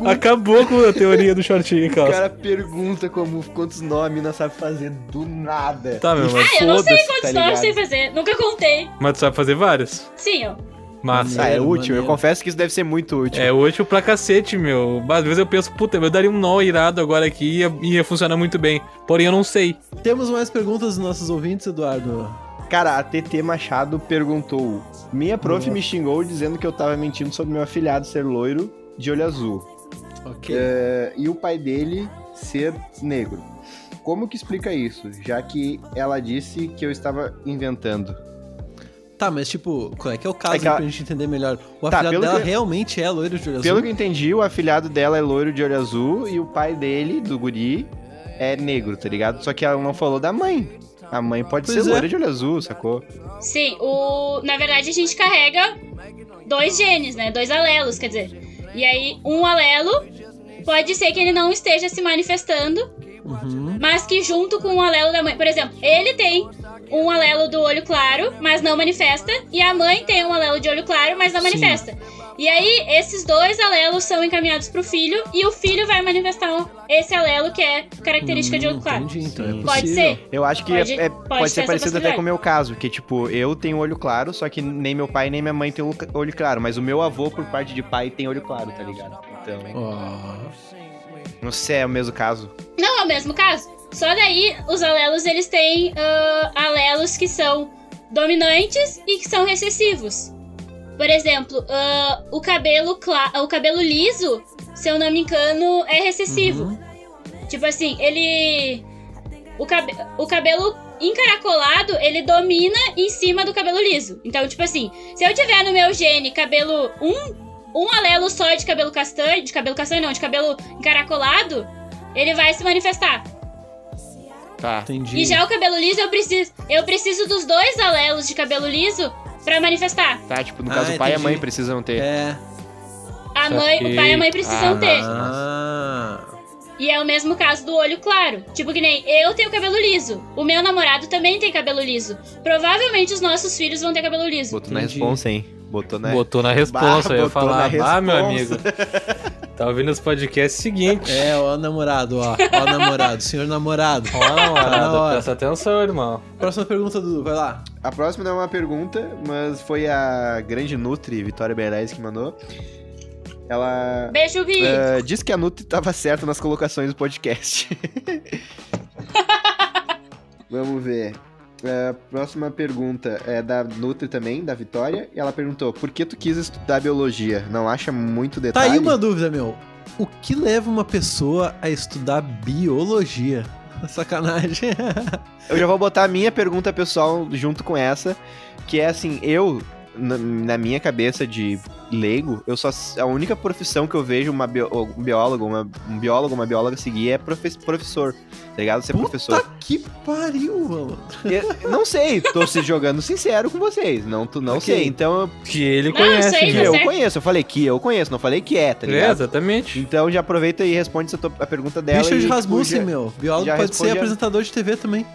acabou com a teoria do shortinho, O calça. cara pergunta como, quantos nós a mina sabe fazer do nada. Tá, meu, mas, Ah, eu não sei quantos tá nomes eu sei fazer. Nunca contei. mas tu sabe fazer vários. Sim, ó. Massa. Ah, é Maneiro, útil. Eu maneiro. confesso que isso deve ser muito útil. É útil pra cacete, meu. Às vezes eu penso, puta, eu daria um nó irado agora aqui e ia, ia funcionar muito bem. Porém, eu não sei. Temos mais perguntas dos nossos ouvintes, Eduardo? Cara, a TT Machado perguntou: Minha prof me xingou dizendo que eu tava mentindo sobre meu afilhado ser loiro de olho azul Ok. eh, e o pai dele ser negro. Como que explica isso? Já que ela disse que eu estava inventando. Tá, mas tipo, qual é que é o caso É que ela- pra gente entender melhor? O Tá, afilhado pelo dela que- realmente é loiro de olho Pelo azul? que eu entendi, o afilhado dela é loiro de olho azul e o pai dele, do guri, é negro, tá ligado? Só que ela não falou da mãe. A mãe pode Pois ser é. loira de olho azul, sacou? Sim, o... na verdade a gente carrega dois genes, né? Dois alelos, quer dizer. E aí, um alelo pode ser que ele não esteja se manifestando, Uhum. mas que junto com o alelo da mãe. Por exemplo, ele tem um alelo do olho claro, mas não manifesta. E a mãe tem um alelo de olho claro, mas não Sim. manifesta. E aí, esses dois alelos são encaminhados pro filho, e o filho vai manifestar um- esse alelo que é característica de olho claro. Entendi, então é Sim. Pode possível. ser. Eu acho que Pode- é- é- pode pode, ser parecido até com o meu caso, que tipo, eu tenho olho claro, só que nem meu pai nem minha mãe tem olho- olho claro, mas o meu avô, por parte de pai, tem olho claro, tá ligado? Então. Ó. Não sei, é o mesmo caso. Não é o mesmo caso. Só daí, os alelos, eles têm ah, alelos que são dominantes e que são recessivos. Por exemplo, ah, o, cabelo cla- o cabelo liso, se eu não me engano, é recessivo. Uhum. Tipo assim, ele. O, cabe... o cabelo encaracolado, ele domina em cima do cabelo liso. Então, tipo assim, se eu tiver no meu gene cabelo. Um, um alelo só de cabelo castanho. De cabelo castanho, não, de cabelo encaracolado, ele vai se manifestar. Tá. Entendi. E já o cabelo liso, eu preciso. Eu preciso dos dois alelos de cabelo liso pra manifestar. Tá, tipo, no Ah, caso, o pai e a entendi. mãe precisam ter. É. A mãe, o pai e a mãe precisam Ah, ter. Ah. E é o mesmo caso do olho claro. Tipo que nem eu tenho cabelo liso. O meu namorado também tem cabelo liso. Provavelmente os nossos filhos vão ter cabelo liso. Botou na Entendi. responsa, hein? Botou na Botou na resposta, Bah, eu ia falar. Ah, meu amigo. responsa." Tá ouvindo os podcasts seguinte. É, ó, namorado, ó. Ó, namorado, senhor namorado. Ó, Tá na namorada, hora. presta atenção, irmão. Próxima pergunta, Dudu, vai lá. A próxima não é uma pergunta, mas foi a grande Nutri, Vitória Berlés, que mandou. Ela Beijo, Vi. eh, disse que a Nutri tava certa nas colocações do podcast. <laughs> Vamos ver. Eh, próxima pergunta é da Nutri também, da Vitória. E ela perguntou: por que tu quis estudar biologia? Não acha muito Tá detalhe? aí uma dúvida, meu. O que leva uma pessoa a estudar biologia? <laughs> Sacanagem. Eu já vou botar a minha pergunta pessoal junto com essa, que é assim, eu, na, na minha cabeça de leigo, eu só a única profissão que eu vejo uma bio- um biólogo, uma, um biólogo, uma bióloga seguir é profe- professor, tá ligado? Ser professor. Puta que pariu, mano. Eu não sei, tô se jogando sincero com vocês, não, tu não Ok. sei. Então, eu- Que ele Não, conhece. sei, que eu certo. conheço, eu falei que eu conheço, não falei que é, tá É, ligado? exatamente. Então já aproveita e responde essa tua- a pergunta dela Richard e, tipo, Rasmussen, meu. Biólogo pode ser a- apresentador de TV também.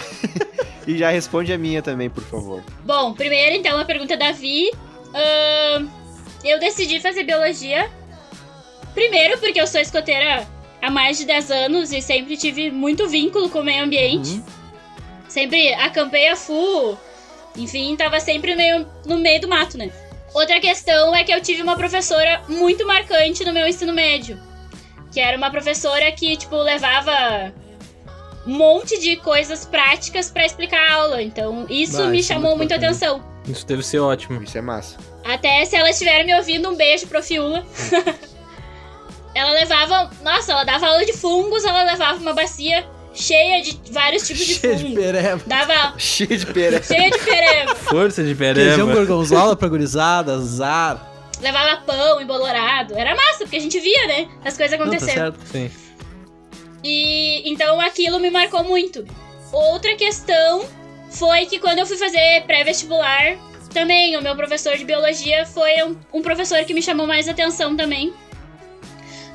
<laughs> e já responde a minha também, por favor. Bom, primeiro então a pergunta da Vi. Ahn, eu decidi fazer biologia. Primeiro porque eu sou escoteira há mais de 10 anos e sempre tive muito vínculo com o meio ambiente. Uhum. Sempre acampei a full. Enfim, tava sempre meio, no meio do mato, né? Outra questão é que eu tive uma professora muito marcante no meu ensino médio. Que era uma professora que, tipo, levava um monte de coisas práticas pra explicar a aula. Então, isso Bah, me isso é chamou muito muita atenção. Isso deve ser ótimo. Isso é massa. Até se ela estiver me ouvindo, um beijo pro Fiula. <laughs> ela levava. Nossa, ela dava aula de fungos, ela levava uma bacia cheia de vários tipos de Cheio de fungo. pereba. Dava <laughs> Cheio de pera. cheia de pereba. Força de Queijão pereba. gorgonzola pra gurizada, azar. levava pão embolorado. Era massa, porque a gente via, né? As coisas Não, tá acontecendo. certo. Sim. E então aquilo me marcou muito. Outra questão foi que quando eu fui fazer pré-vestibular, também o meu professor de biologia foi um, um professor que me chamou mais atenção também.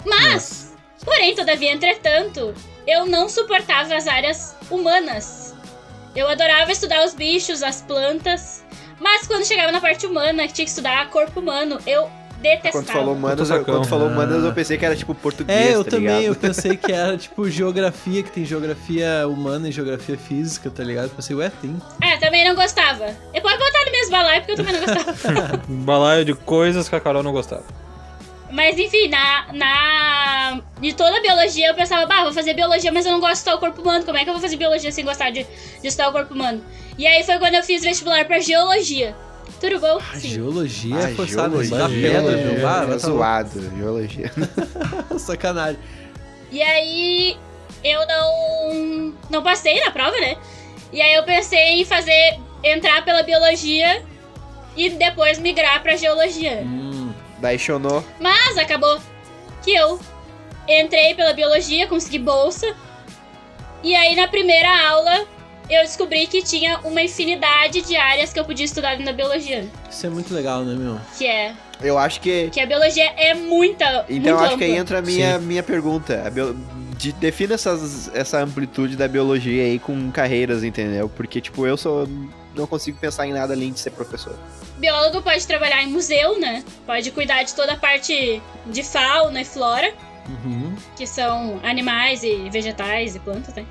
Mas, porém, todavia, entretanto, eu não suportava as áreas humanas. Eu adorava estudar os bichos, as plantas, mas quando chegava na parte humana, que tinha que estudar corpo humano, eu detestava. Quando falou humanas, eu, quando falou humanas, Ah. eu pensei que era tipo português, É, eu tá também, eu pensei que era <laughs> tipo geografia, que tem geografia humana e geografia física, tá ligado? Eu pensei, ué, tem. Ah, também não gostava. Eu pode botar no mesmo balaio, porque eu também não gostava. <laughs> Balaio de coisas que a Carol não gostava. Mas enfim, na, na. De toda a biologia eu pensava, bah, vou fazer biologia, mas eu não gosto de estudar o corpo humano. Como é que eu vou fazer biologia sem gostar de, de estudar o corpo humano? E aí foi quando eu fiz vestibular pra geologia. Tudo bom? Ah, Sim. geologia Ah, é forçada, geologia, da pedra, geologia, meu. Ah, é vai tá zoado, geologia. <laughs> Sacanagem. E aí eu não. Não passei na prova, né? E aí eu pensei em fazer. entrar pela biologia e depois migrar pra geologia. Hum, Daí chonou. Mas acabou que eu entrei pela biologia, consegui bolsa. E aí na primeira aula eu descobri que tinha uma infinidade de áreas que eu podia estudar dentro da biologia. isso é muito legal, né, meu? Que é. Eu acho que. Que a biologia é muita. Então acho que aí ampla. entra a minha, minha pergunta. A bio... de- defina essas, essa amplitude da biologia aí com carreiras, entendeu? Porque, tipo, eu sou. Não consigo pensar em nada além de ser professor. Biólogo pode trabalhar em museu, né? Pode cuidar de toda a parte de fauna e flora, Uhum. que são animais e vegetais e plantas, né?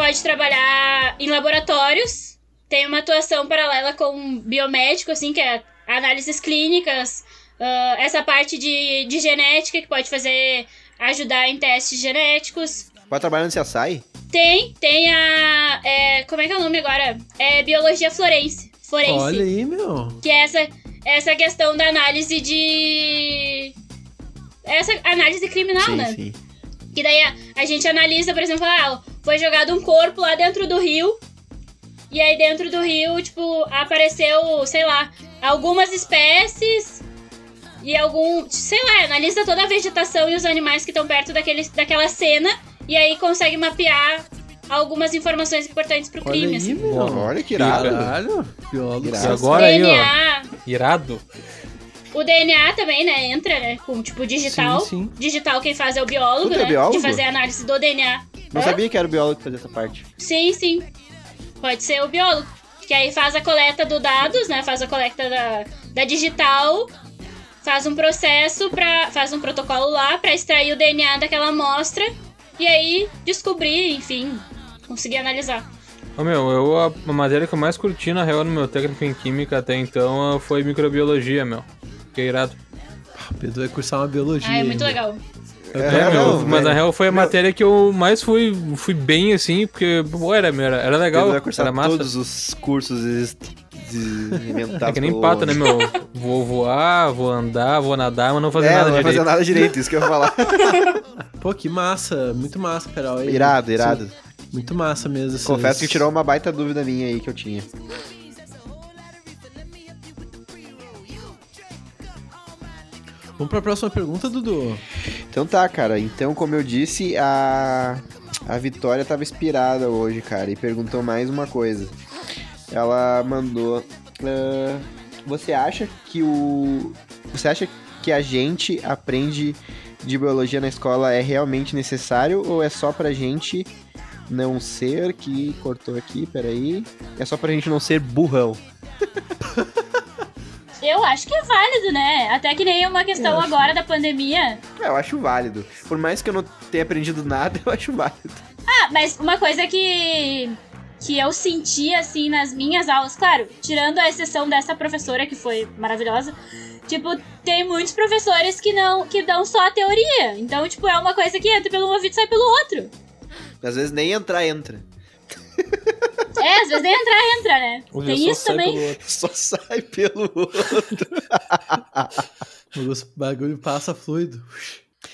Pode trabalhar em laboratórios. Tem uma atuação paralela com biomédico, assim, que é análises clínicas, ah, essa parte de, de genética que pode fazer ajudar em testes genéticos. Pode trabalhar no CSI? Tem, tem a. é, como é que é o nome agora? É biologia florense. Forense. Olha aí, meu. Que é essa, essa questão da análise de. Essa análise criminal, sim, né? sim. Que daí a, a gente analisa, por exemplo, ah, foi jogado um corpo lá dentro do rio. E aí dentro do rio, tipo, apareceu, sei lá, algumas espécies e algum. Sei lá, analisa toda a vegetação e os animais que estão perto daquele, daquela cena. E aí consegue mapear algumas informações importantes pro Olha crime, aí, assim. Olha que irado. Caralho. Biólogo. Irado. E agora aí, ó. DNA. Irado. O DNA também, né? Entra, né? Com tipo digital. Sim, sim. Digital quem faz é o biólogo, é né? biólogo? De fazer a análise do DNA. Não Hã? sabia que era o biólogo que fazia essa parte. Sim, sim. Pode ser o biólogo. Que aí faz a coleta dos dados, né? Faz a coleta da, da digital, faz um processo para faz um protocolo lá pra extrair o DNA daquela amostra e aí descobrir, enfim, conseguir analisar. Ô meu, eu, a, a matéria que eu mais curti na real no meu técnico em química até então foi microbiologia, meu. Que irado. O Pedro vai cursar uma biologia. Ah, é muito legal. Eu É, não, mas na real foi a matéria que eu mais fui, fui bem assim, porque, pô, era, era, era legal, vai cursar era massa. todos os cursos ex- de- inventados É que nem pato, né, meu? Vou voar, vou andar, vou nadar, mas não fazer é, nada não direito. fazer nada direito, isso que eu ia falar. <laughs> Pô, que massa. Muito massa, Carol. Aí, irado, irado. sim, Muito massa mesmo. essas- Confesso que tirou uma baita dúvida minha aí que eu tinha. Vamos pra próxima pergunta, Dudu. Então tá, cara. Então, como eu disse, a, a Vitória tava inspirada hoje, cara, e perguntou mais uma coisa. Ela mandou. ah, você acha que o. Você acha que a gente aprende de biologia na escola é realmente necessário ou é só pra gente não ser. Que cortou aqui, peraí. É só pra gente não ser burrão. <laughs> Eu acho que é válido, né? Até que nem uma questão acho. agora da pandemia. É, eu acho válido. Por mais que eu não tenha aprendido nada, <laughs> eu acho válido. Ah, mas uma coisa que que eu senti assim nas minhas aulas, claro, tirando a exceção dessa professora que foi maravilhosa, tipo, tem muitos professores que não que dão só a teoria. Então, tipo, é uma coisa que entra pelo ouvido e sai pelo outro. Às vezes nem entrar, entra. É, às vezes nem entrar, entra, né? Tem isso também. Só sai pelo outro. <laughs> O bagulho passa fluido.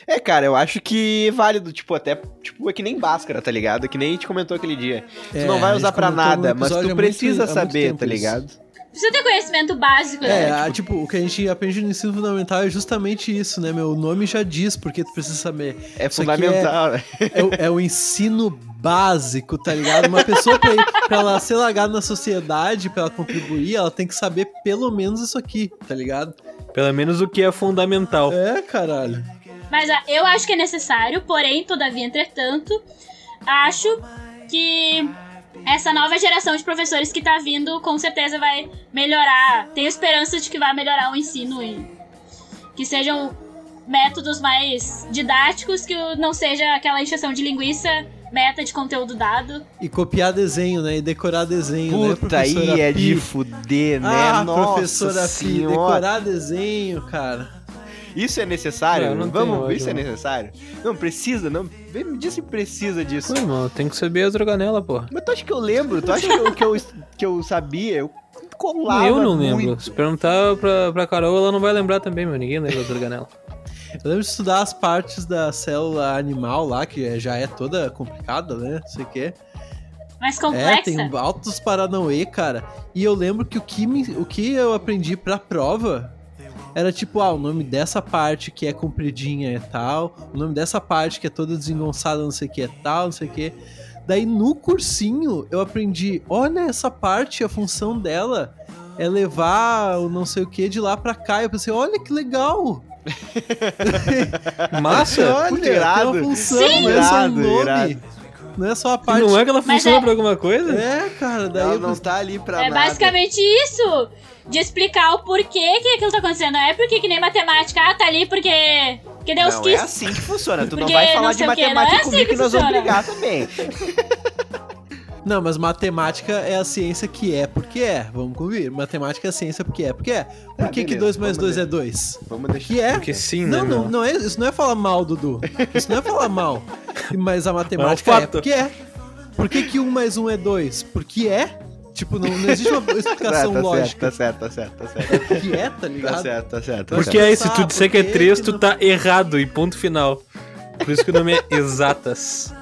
É, cara, eu acho que é válido, tipo, até, tipo, é que nem Bhaskara, tá ligado? É que nem a gente comentou aquele dia. Tu É, não vai usar no nada, mas tu precisa muito- saber, tá isso. Precisa ter conhecimento básico, É, né? a- tipo, o que a gente aprende no ensino fundamental é justamente isso, né, meu? O nome já diz porque tu precisa saber. É Isso fundamental, né? É, o- é o ensino básico, tá ligado? Uma pessoa pra, ir, pra ela ser largada na sociedade, pra ela contribuir, ela tem que saber pelo menos isso aqui, tá ligado? Pelo menos o que é fundamental. É, caralho. Mas eu acho que é necessário, porém, todavia, entretanto, acho que essa nova geração de professores que tá vindo com certeza vai melhorar. Tenho esperança de que vai melhorar o ensino e que sejam métodos mais didáticos, que não seja aquela encheção de linguiça, meta de conteúdo dado. E copiar desenho, né? E decorar desenho, né, Puta, aí professora é de fuder, né? Ah, Nossa professora Pi, decorar desenho, cara. Isso é necessário? Não, não Vamos, ódio, isso é não. necessário? Não, precisa, não. Vem me diz se precisa disso. Pô, irmão, tem que saber as organela, porra. Mas tu acha que eu lembro? Tu acha que eu, que eu, que eu sabia? Eu colava eu não lembro. muito. Se perguntar pra, pra Carol, ela não vai lembrar também, meu. Ninguém lembra das organela. <laughs> Eu lembro de estudar as partes da célula animal lá, que é- já é toda complicada, né? Não sei o quê. Mais É, complexa. tem altos paranauê, cara. E eu lembro que o que, me- o que eu aprendi pra prova era tipo, ah, o nome dessa parte que é compridinha é tal, o nome dessa parte que é toda desengonçada, não sei o que é tal, não sei o que. Daí no cursinho eu aprendi, olha essa parte, a função dela é levar o não sei o que de lá pra cá. Eu pensei, olha que legal! <laughs> Massa! olha, puta, tem irado. uma função, Sim! não é só um Irado, nome. irado. Não é só a E parte. não é que ela Mas funciona é- pra alguma coisa? É, cara, daí Ela eu não tá ali pra É nada. basicamente isso. De explicar o porquê que aquilo tá acontecendo. Não é porque que nem matemática. Ah, tá ali porque. Porque Deus Não quis. é assim que funciona. Tu não vai falar não de quê, matemática não é assim comigo que que nós vamos brigar também. <laughs> Não, mas matemática é a ciência que é porque é. Vamos convir. Matemática é a ciência porque é porque é. Por Tá, que, que beleza, 2 mais vamos 2 é ver. 2? Vamos deixar. Que é. Porque sim, né, Não, não, não é, isso não é falar mal, Dudu. Isso não é falar mal. <laughs> Mas a matemática É um é, porque é. Por que, que 1 mais 1 é 2? Porque é. Tipo, não, não existe uma <laughs> Tá, explicação tá certo, lógica. tá certo, tá certo, tá certo. Porque é, tá Tá ligado? certo, tá certo. tá Porque certo. aí, se tu Ah, disser que é por que 3, que tu tá errado e ponto final. Por isso que o nome é <laughs> Exatas.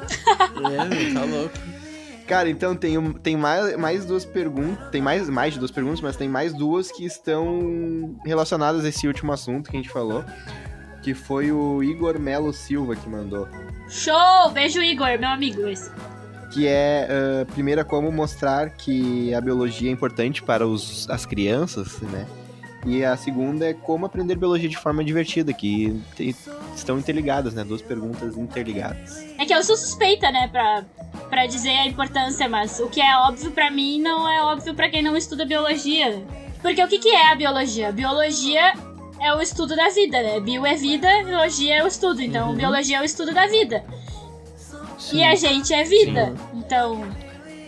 É, meu, tá louco. Cara, então tem, um- tem mais, mais duas perguntas. Tem mais, mais de duas perguntas, mas tem mais duas que estão relacionadas a esse último assunto que a gente falou. Que foi o Igor Melo Silva que mandou. Show! Beijo, Igor, meu amigo esse. Que é, ah, primeiro, é como mostrar que a biologia é importante para os, as crianças, né? E a segunda é como aprender biologia de forma divertida, que te- estão interligadas, né? Duas perguntas interligadas. É que eu sou suspeita, né, pra, pra dizer a importância, mas o que é óbvio pra mim não é óbvio pra quem não estuda biologia. Porque o que, que é a biologia? Biologia é o estudo da vida, né? Bio é vida, biologia é o estudo. Então, Uhum. biologia é o estudo da vida. Sim. E a gente é vida. Então,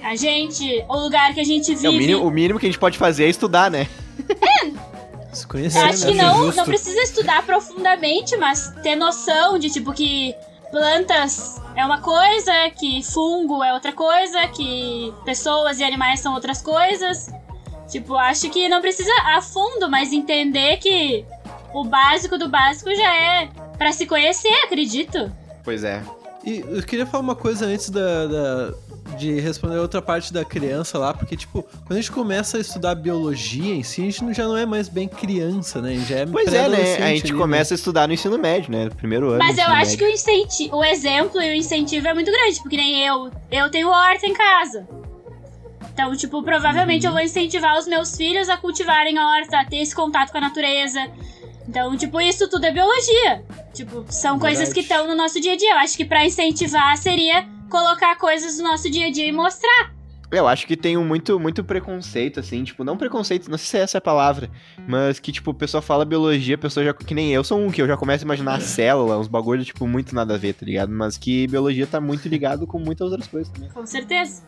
a gente, o lugar que a gente vive. É, o, mínimo, o mínimo que a gente pode fazer é estudar, né? <laughs> Se Eu conhecer, acho né? que não, não precisa estudar profundamente, mas ter noção de tipo que plantas é uma coisa, que fungo é outra coisa, que pessoas e animais são outras coisas. Tipo, acho que não precisa a fundo, mas entender que o básico do básico já é pra se conhecer, acredito. Pois é. E eu queria falar uma coisa antes da, da- de responder a outra parte da criança lá, porque, tipo, quando a gente começa a estudar biologia em si, a gente não- já não é mais bem criança, né? A gente Já é Pois é, né? A gente ali, começa a estudar no ensino médio, né? Primeiro ano. Mas eu acho médio. que o, incenti o exemplo e o incentivo é muito grande, porque nem eu. Eu tenho horta em casa. Então, tipo, provavelmente eu vou incentivar os meus filhos a cultivarem a horta, a ter esse contato com a natureza. Então, tipo, isso tudo é biologia. Tipo, são coisas Verdade. que estão no nosso dia a dia. Eu acho que pra incentivar seria colocar coisas no nosso dia a dia e mostrar. Eu acho que tem um muito, muito preconceito, assim, tipo, não preconceito, não sei se é essa a palavra, mas que, tipo, a pessoa fala biologia, a pessoa já, que nem eu sou um, que eu já começo a imaginar a <laughs> célula, uns bagulho, tipo, muito nada a ver, tá ligado? Mas que biologia tá muito ligado com muitas outras coisas também. Com certeza.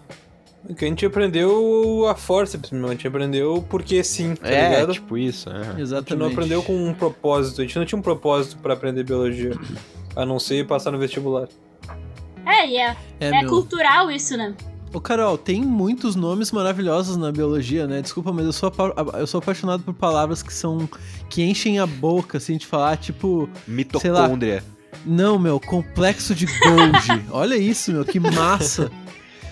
Que a gente aprendeu a força, a gente aprendeu porque sim, tá é, ligado? tipo isso, é. A gente Exatamente. não aprendeu com um propósito, a gente não tinha um propósito pra aprender biologia, a não ser passar no vestibular. É, e é, É, é meu. cultural isso, né? Ô, Carol, tem muitos nomes maravilhosos na biologia, né? Desculpa, mas eu sou, apa- eu sou apaixonado por palavras que são. que enchem a boca, assim, de falar, tipo. Mitocôndria. Não, meu, complexo de Golgi. <laughs> Olha isso, meu, que massa.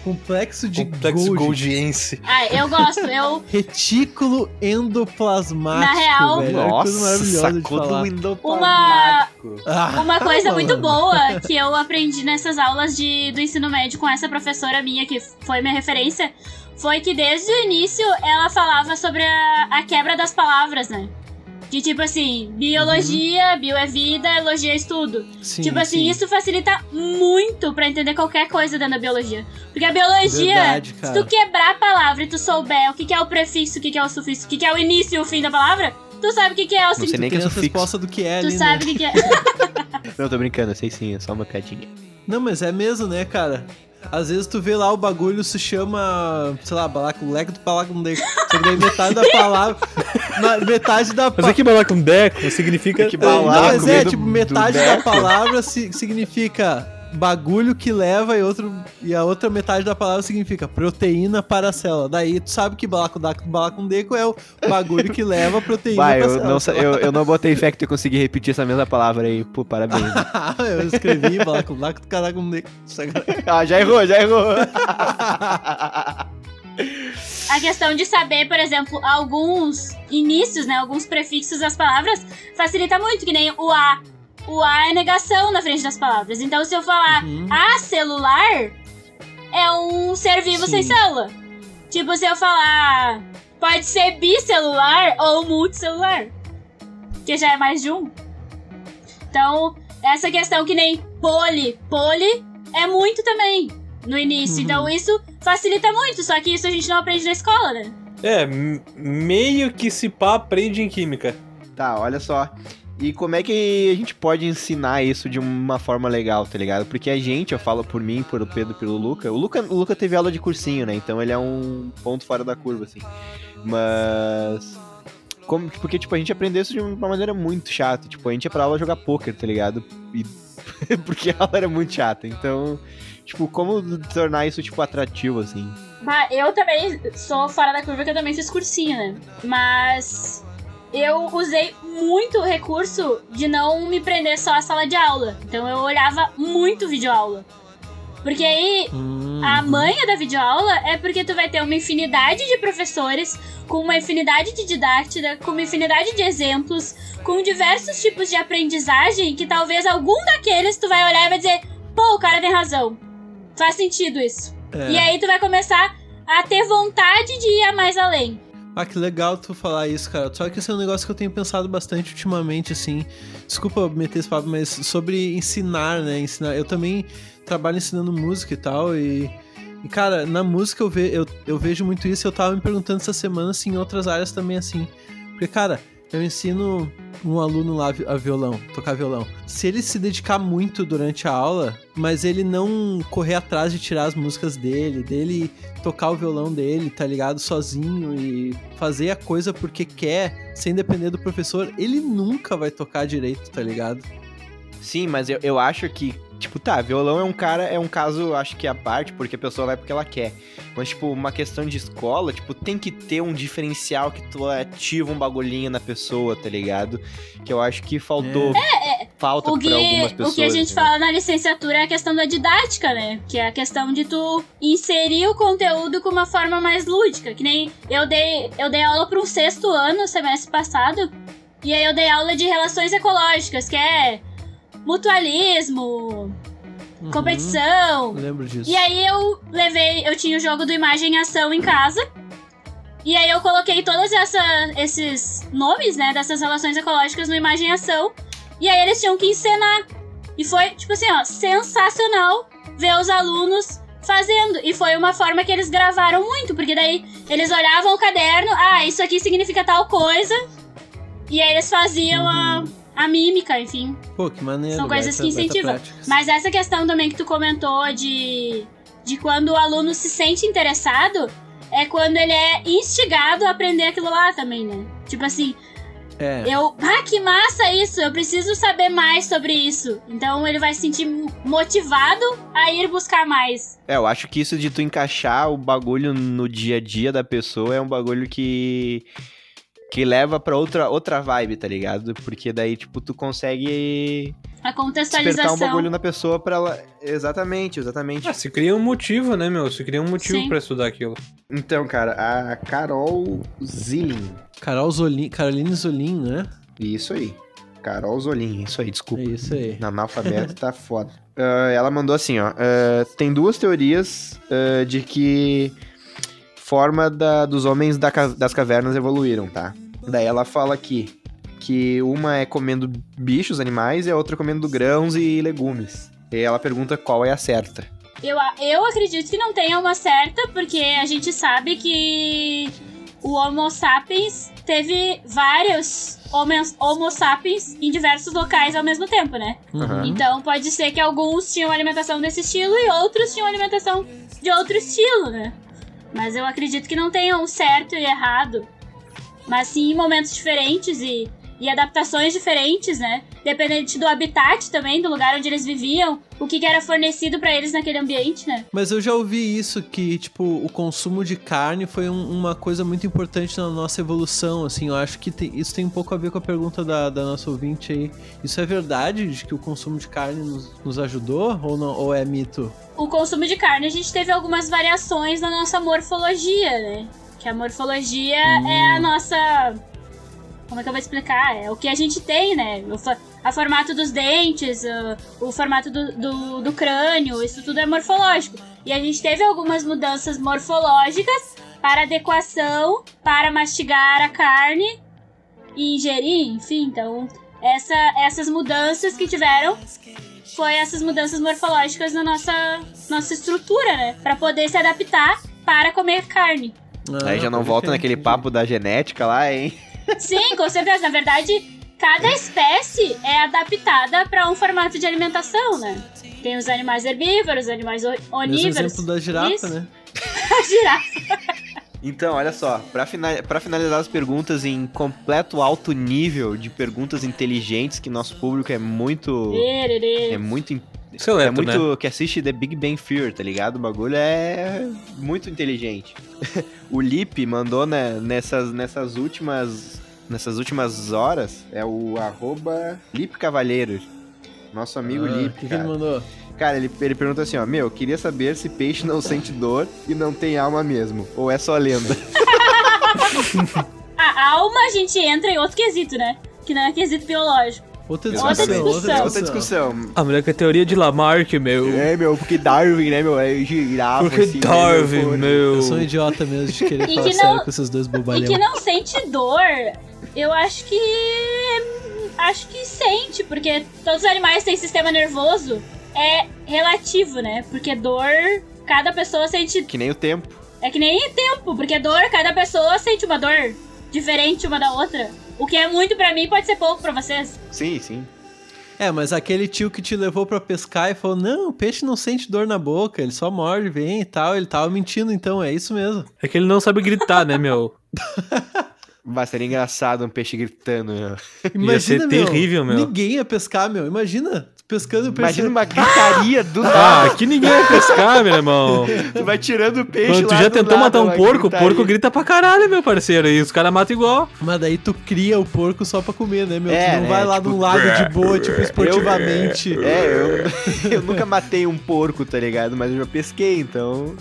Complexo de Complexo Golgi. golgiense. Ah, eu gosto. Eu, <laughs> Retículo endoplasmático, Na real- velho. Coisa Nossa, maravilhosa de sacou falar. do endoplasmático. Ah, Uma coisa muito mano. <laughs> boa que eu aprendi nessas aulas de, do ensino médio com essa professora minha, que foi minha referência, foi que desde o início ela falava sobre a, a quebra das palavras, né? De tipo assim, biologia, bio é vida, elogia é estudo. Sim, tipo assim, sim. isso facilita muito pra entender qualquer coisa dentro da biologia. Porque a biologia, Verdade, se cara. tu quebrar a palavra e tu souber o que, que é o prefixo, o que, que é o sufixo, o que, que é o início e o fim da palavra, tu sabe o que, que é o Não sei significado. nem que é sufixo. resposta do que é Tu ali, sabe né? o que, que é. <laughs> Não, tô brincando, eu sei sim, é só uma piadinha. Não, mas é mesmo, né, cara? Às vezes tu vê lá o bagulho se chama, sei lá, balaculeco do balacundeco. Só <laughs> que daí metade da palavra. na- metade da Mas aqui balaco um deco significa... Que Não, balaco mas é, do- tipo, do metade da palavra si- significa bagulho que leva e, outro, e a outra metade da palavra significa proteína para a célula. Daí tu sabe que balacudaco do balacundeco é o bagulho que leva a proteína Vai, para a eu célula. não, eu, eu não botei fé que tu conseguir repetir essa mesma palavra aí. Pô, parabéns. <laughs> eu escrevi balacudaco do balacundeco. ah, já errou, já errou. <laughs> A questão de saber, por exemplo, alguns inícios, né, alguns prefixos das palavras, facilita muito, que nem o A. O A é negação na frente das palavras. Então, se eu falar Uhum. acelular, é um ser vivo sem Sim. célula. Tipo, se eu falar pode ser bicelular ou multicelular, que já é mais de um. Então, essa questão que nem poli, poli é muito também no início. Uhum. Então, isso facilita muito, só que isso a gente não aprende na escola, né? É, meio que se pá aprende em química. Tá, olha só. E como é que a gente pode ensinar isso de uma forma legal, tá ligado? Porque a gente, eu falo por mim, por o Pedro, pelo Luca. O Luca, o Luca teve aula de cursinho, né? Então ele é um ponto fora da curva, assim. Mas. Como, porque, tipo, a gente aprendeu isso de uma maneira muito chata. Tipo, a gente ia pra aula jogar poker, tá ligado? E... <laughs> porque a aula era muito chata. Então, tipo, como tornar isso, tipo, atrativo, assim? Bah, eu também sou fora da curva, que eu também fiz cursinho, né? Mas eu usei muito o recurso de não me prender só à sala de aula. Então eu olhava muito videoaula. Porque aí Hum, a manha da videoaula é porque tu vai ter uma infinidade de professores, com uma infinidade de didática, com uma infinidade de exemplos, com diversos tipos de aprendizagem que talvez algum daqueles tu vai olhar e vai dizer, pô, o cara tem razão. Faz sentido isso. é. E aí tu vai começar a ter vontade de ir a mais além. Ah, que legal tu falar isso, cara. Só que esse é um negócio que eu tenho pensado bastante ultimamente, assim. Desculpa meter esse papo, mas sobre ensinar, né? Ensinar. Eu também trabalho ensinando música e tal, e. E, cara, na música eu, ve, eu, eu vejo muito isso eu tava me perguntando essa semana se em outras áreas também assim. Porque, cara, eu ensino um aluno lá a violão, tocar violão. Se ele se dedicar muito durante a aula, mas ele não correr atrás de tirar as músicas dele, dele tocar o violão dele, tá ligado? Sozinho e fazer a coisa porque quer, sem depender do professor, ele nunca vai tocar direito, tá ligado? Sim, mas eu, eu acho que, tipo, tá, violão é um cara, é um caso, acho que à parte, porque a pessoa vai porque ela quer. Mas, tipo, uma questão de escola, tipo, tem que ter um diferencial que tu ativa um bagulhinho na pessoa, tá ligado? Que eu acho que faltou. Falta O pra algumas que, pessoas. o que a gente entendeu? fala na licenciatura é a questão da didática, né? Que é a questão de tu inserir o conteúdo com uma forma mais lúdica. Que nem eu dei, eu dei aula para um sexto ano, semestre passado, e aí eu dei aula de relações ecológicas, que é mutualismo, Uhum, competição, Lembro disso. e aí eu levei, eu tinha o jogo do imagem e ação em casa. E aí eu coloquei todos esses nomes, né, dessas relações ecológicas no imagem e ação. E aí eles tinham que encenar. E foi, tipo assim, ó, sensacional ver os alunos fazendo. E foi uma forma que eles gravaram muito, porque daí eles olhavam o caderno, ah, isso aqui significa tal coisa. E aí eles faziam a, a mímica, enfim. Pô, que maneiro. São coisas baita- que incentivam. Mas essa questão também que tu comentou de, de quando o aluno se sente interessado, é quando ele é instigado a aprender aquilo lá também, né? Tipo assim, É. eu. Ah, que massa isso! Eu preciso saber mais sobre isso. Então ele vai se sentir motivado a ir buscar mais. É, eu acho que isso de tu encaixar o bagulho no dia a dia da pessoa é um bagulho que. Que leva pra outra, outra vibe, tá ligado? Porque daí, tipo, tu consegue A despertar um contextualização. bagulho na pessoa pra ela. Exatamente, exatamente. Ah, se cria um motivo, né, meu? Se cria um motivo Sim. pra estudar aquilo. Então, cara, a Carol Zilling. Carol Zolin, Caroline Zolin, né? Isso aí. Carol Zolim, isso aí, É desculpa. isso aí. Na analfabeto tá foda. <laughs> Ah, ela mandou assim, ó. ah, tem duas teorias ah, de que forma da- dos homens da das cavernas evoluíram, tá? Daí ela fala aqui que uma é comendo bichos, animais, e a outra comendo grãos e legumes. E ela pergunta qual é a certa. Eu, eu acredito que não tenha uma certa, porque a gente sabe que o Homo sapiens teve vários homens, Homo sapiens em diversos locais ao mesmo tempo, né? Aham. Então pode ser que alguns tinham alimentação desse estilo e outros tinham alimentação de outro estilo, né? Mas eu acredito que não tenha um certo e errado. Mas sim momentos diferentes e, e adaptações diferentes, né? Dependente do habitat também, do lugar onde eles viviam, o que, que era fornecido pra eles naquele ambiente, né? Mas eu já ouvi isso, que, tipo, o consumo de carne foi um- uma coisa muito importante na nossa evolução, assim, eu acho que isso tem um pouco a ver com a pergunta da, da nossa ouvinte aí. Isso é verdade, de que o consumo de carne nos, nos ajudou, ou, não, ou é mito? o consumo de carne, a gente teve algumas variações na nossa morfologia, né? Que a morfologia é a nossa. Como é que eu vou explicar? É o que a gente tem, né? O, a formato dos dentes, o, o formato do, do, do crânio, isso tudo é morfológico. E a gente teve algumas mudanças morfológicas para adequação, para mastigar a carne e ingerir, enfim. Então, essa, essas mudanças que tiveram foi essas mudanças morfológicas na nossa, nossa estrutura, né? Pra poder se adaptar para comer carne. Ah, Aí já não pode volta naquele papo da genética lá, hein? Sim, com certeza. Na verdade, cada espécie é adaptada para um formato de alimentação, né? Tem os animais herbívoros, os animais o- Mesmo onívoros. exemplo da girafa, Isso. né? <laughs> A girafa. Então, olha só, fina- pra finalizar as perguntas em completo alto nível de perguntas inteligentes, que nosso público é muito. É muito. Seleto, é muito. né? que assiste The Big Bang Theory, tá ligado? O bagulho é muito inteligente. <laughs> o Lip mandou né, nessas, nessas últimas. Nessas últimas horas, é o arroba Lip Cavalheiro. Nosso amigo Ah, Lip. Que cara. ele mandou? Cara, ele, ele pergunta assim, ó, meu, queria saber se peixe não sente dor e não tem alma mesmo, ou é só lenda. <laughs> A alma a gente entra em outro quesito, né? Que não é quesito biológico. Outra Outra discussão. discussão. É outra discussão. A mulher que é a teoria de Lamarck, meu. É, meu, porque Darwin, né, meu, é girafa, Porque assim, né, Darwin, meu. Eu sou um idiota mesmo de querer E falar que sério não- com esses dois E bobalhão. que não sente dor, eu acho que. Acho que sente, porque todos os animais têm sistema nervoso. É relativo, né? Porque dor, cada pessoa sente. Que nem o tempo. É que nem tempo, porque dor, cada pessoa sente uma dor diferente uma da outra. O que é muito pra mim pode ser pouco pra vocês. Sim, sim. É, mas aquele tio que te levou pra pescar e falou: Não, o peixe não sente dor na boca, ele só morde, vem e tal. Ele tava mentindo, então, é isso mesmo. É que ele não sabe gritar, né, meu? <laughs> Vai ser engraçado um peixe gritando, meu. Imagina, ser meu, terrível, meu. Ninguém ia pescar, meu. Imagina, pescando peixe. Imagina uma gritaria do Ah, nada. aqui ninguém vai pescar, meu irmão. Tu vai tirando o peixe Quando tu lá já do tentou nada, matar um porco, o porco grita pra caralho, meu parceiro. E os caras matam igual. Mas daí tu cria o porco só pra comer, né, meu? É, tu não né, vai lá tipo, num lago de boa, <laughs> tipo, esportivamente. É, eu, <laughs> eu nunca matei um porco, tá ligado? Mas eu já pesquei, então...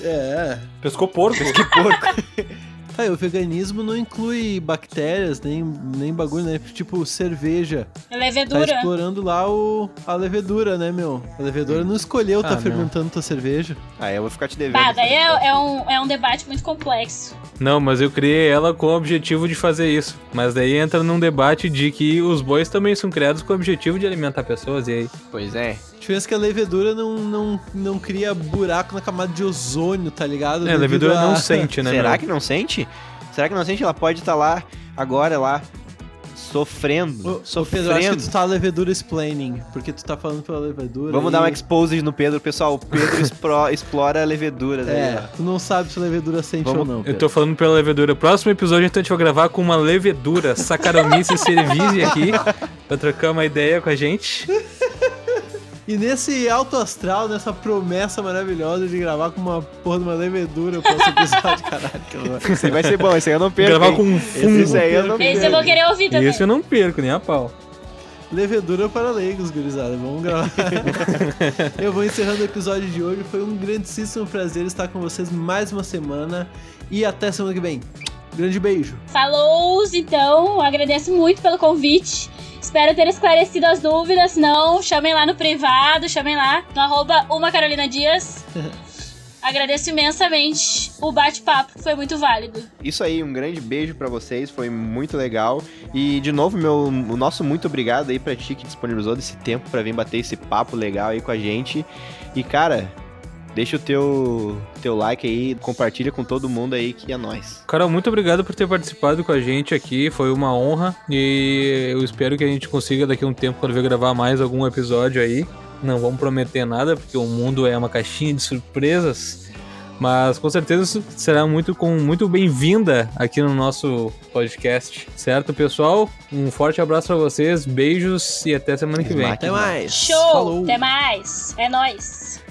É. Pescou porco. Que porco. <laughs> Tá, e o veganismo não inclui bactérias, nem, nem bagulho, né? Tipo, cerveja. É Tá levedura. explorando lá o, a levedura, né, meu? A levedura não escolheu tá Ah, não. fermentando tua cerveja. Ah, eu vou ficar te devendo. Bah, daí é, é um, é um debate muito complexo. Não, mas eu criei ela com o objetivo de fazer isso. Mas daí entra num debate de que os bois também são criados com o objetivo de alimentar pessoas. E aí? Pois é. A diferença é que a levedura não, não, não cria buraco na camada de ozônio, tá ligado? É, a levedura a- não <laughs> sente, né, Será meu? que não sente? Será que não sente? Ela pode estar lá, agora lá, sofrendo. Ô, sofrendo. Pedro, acho que tu tá levedura explaining, porque tu tá falando pela levedura. Vamos e- dar um exposed no Pedro, pessoal. O Pedro <laughs> espro- explora leveduras aí, É, ó. tu não sabe se a levedura sente Vamos- ou não. Eu Pedro. tô falando pela levedura. Próximo episódio, então, a gente vai gravar com uma levedura. Saccharomyces cerevisiae aqui. <laughs> Pra trocar uma ideia com a gente. E nesse alto astral, nessa promessa maravilhosa de gravar com uma porra de uma levedura o próximo episódio, caralho, que horror. Esse aí vai ser bom, esse aí eu não perco. gravar hein? com um Esse fungo. aí eu não Esse eu vou querer ouvir também. Isso eu não perco, nem a pau. Levedura para leigos, gurizada. Vamos gravar. <laughs> Eu vou encerrando o episódio de hoje. Foi um grandíssimo prazer estar com vocês mais uma semana. E até semana que vem. Grande beijo. Falou, então, agradeço muito pelo convite. Espero ter esclarecido as dúvidas. Não, chamem lá no privado, chamem lá no arroba uma Carolina Dias. <laughs> Agradeço imensamente o bate-papo, foi muito válido. Isso aí, um grande beijo pra vocês, foi muito legal. E de novo, meu, o nosso muito obrigado aí pra ti que disponibilizou desse tempo pra vir bater esse papo legal aí com a gente. E cara, deixa o teu teu like aí, compartilha com todo mundo aí que é nóis. Carol, muito obrigado por ter participado com a gente aqui. Foi uma honra. E eu espero que a gente consiga daqui a um tempo, quando ver gravar mais algum episódio aí. Não vamos prometer nada, porque o mundo é uma caixinha de surpresas. Mas com certeza será muito, com, muito bem-vinda aqui no nosso podcast. Certo, pessoal? Um forte abraço pra vocês, beijos e até semana que vem. Até mais. Show! Falou. Até mais! É nóis!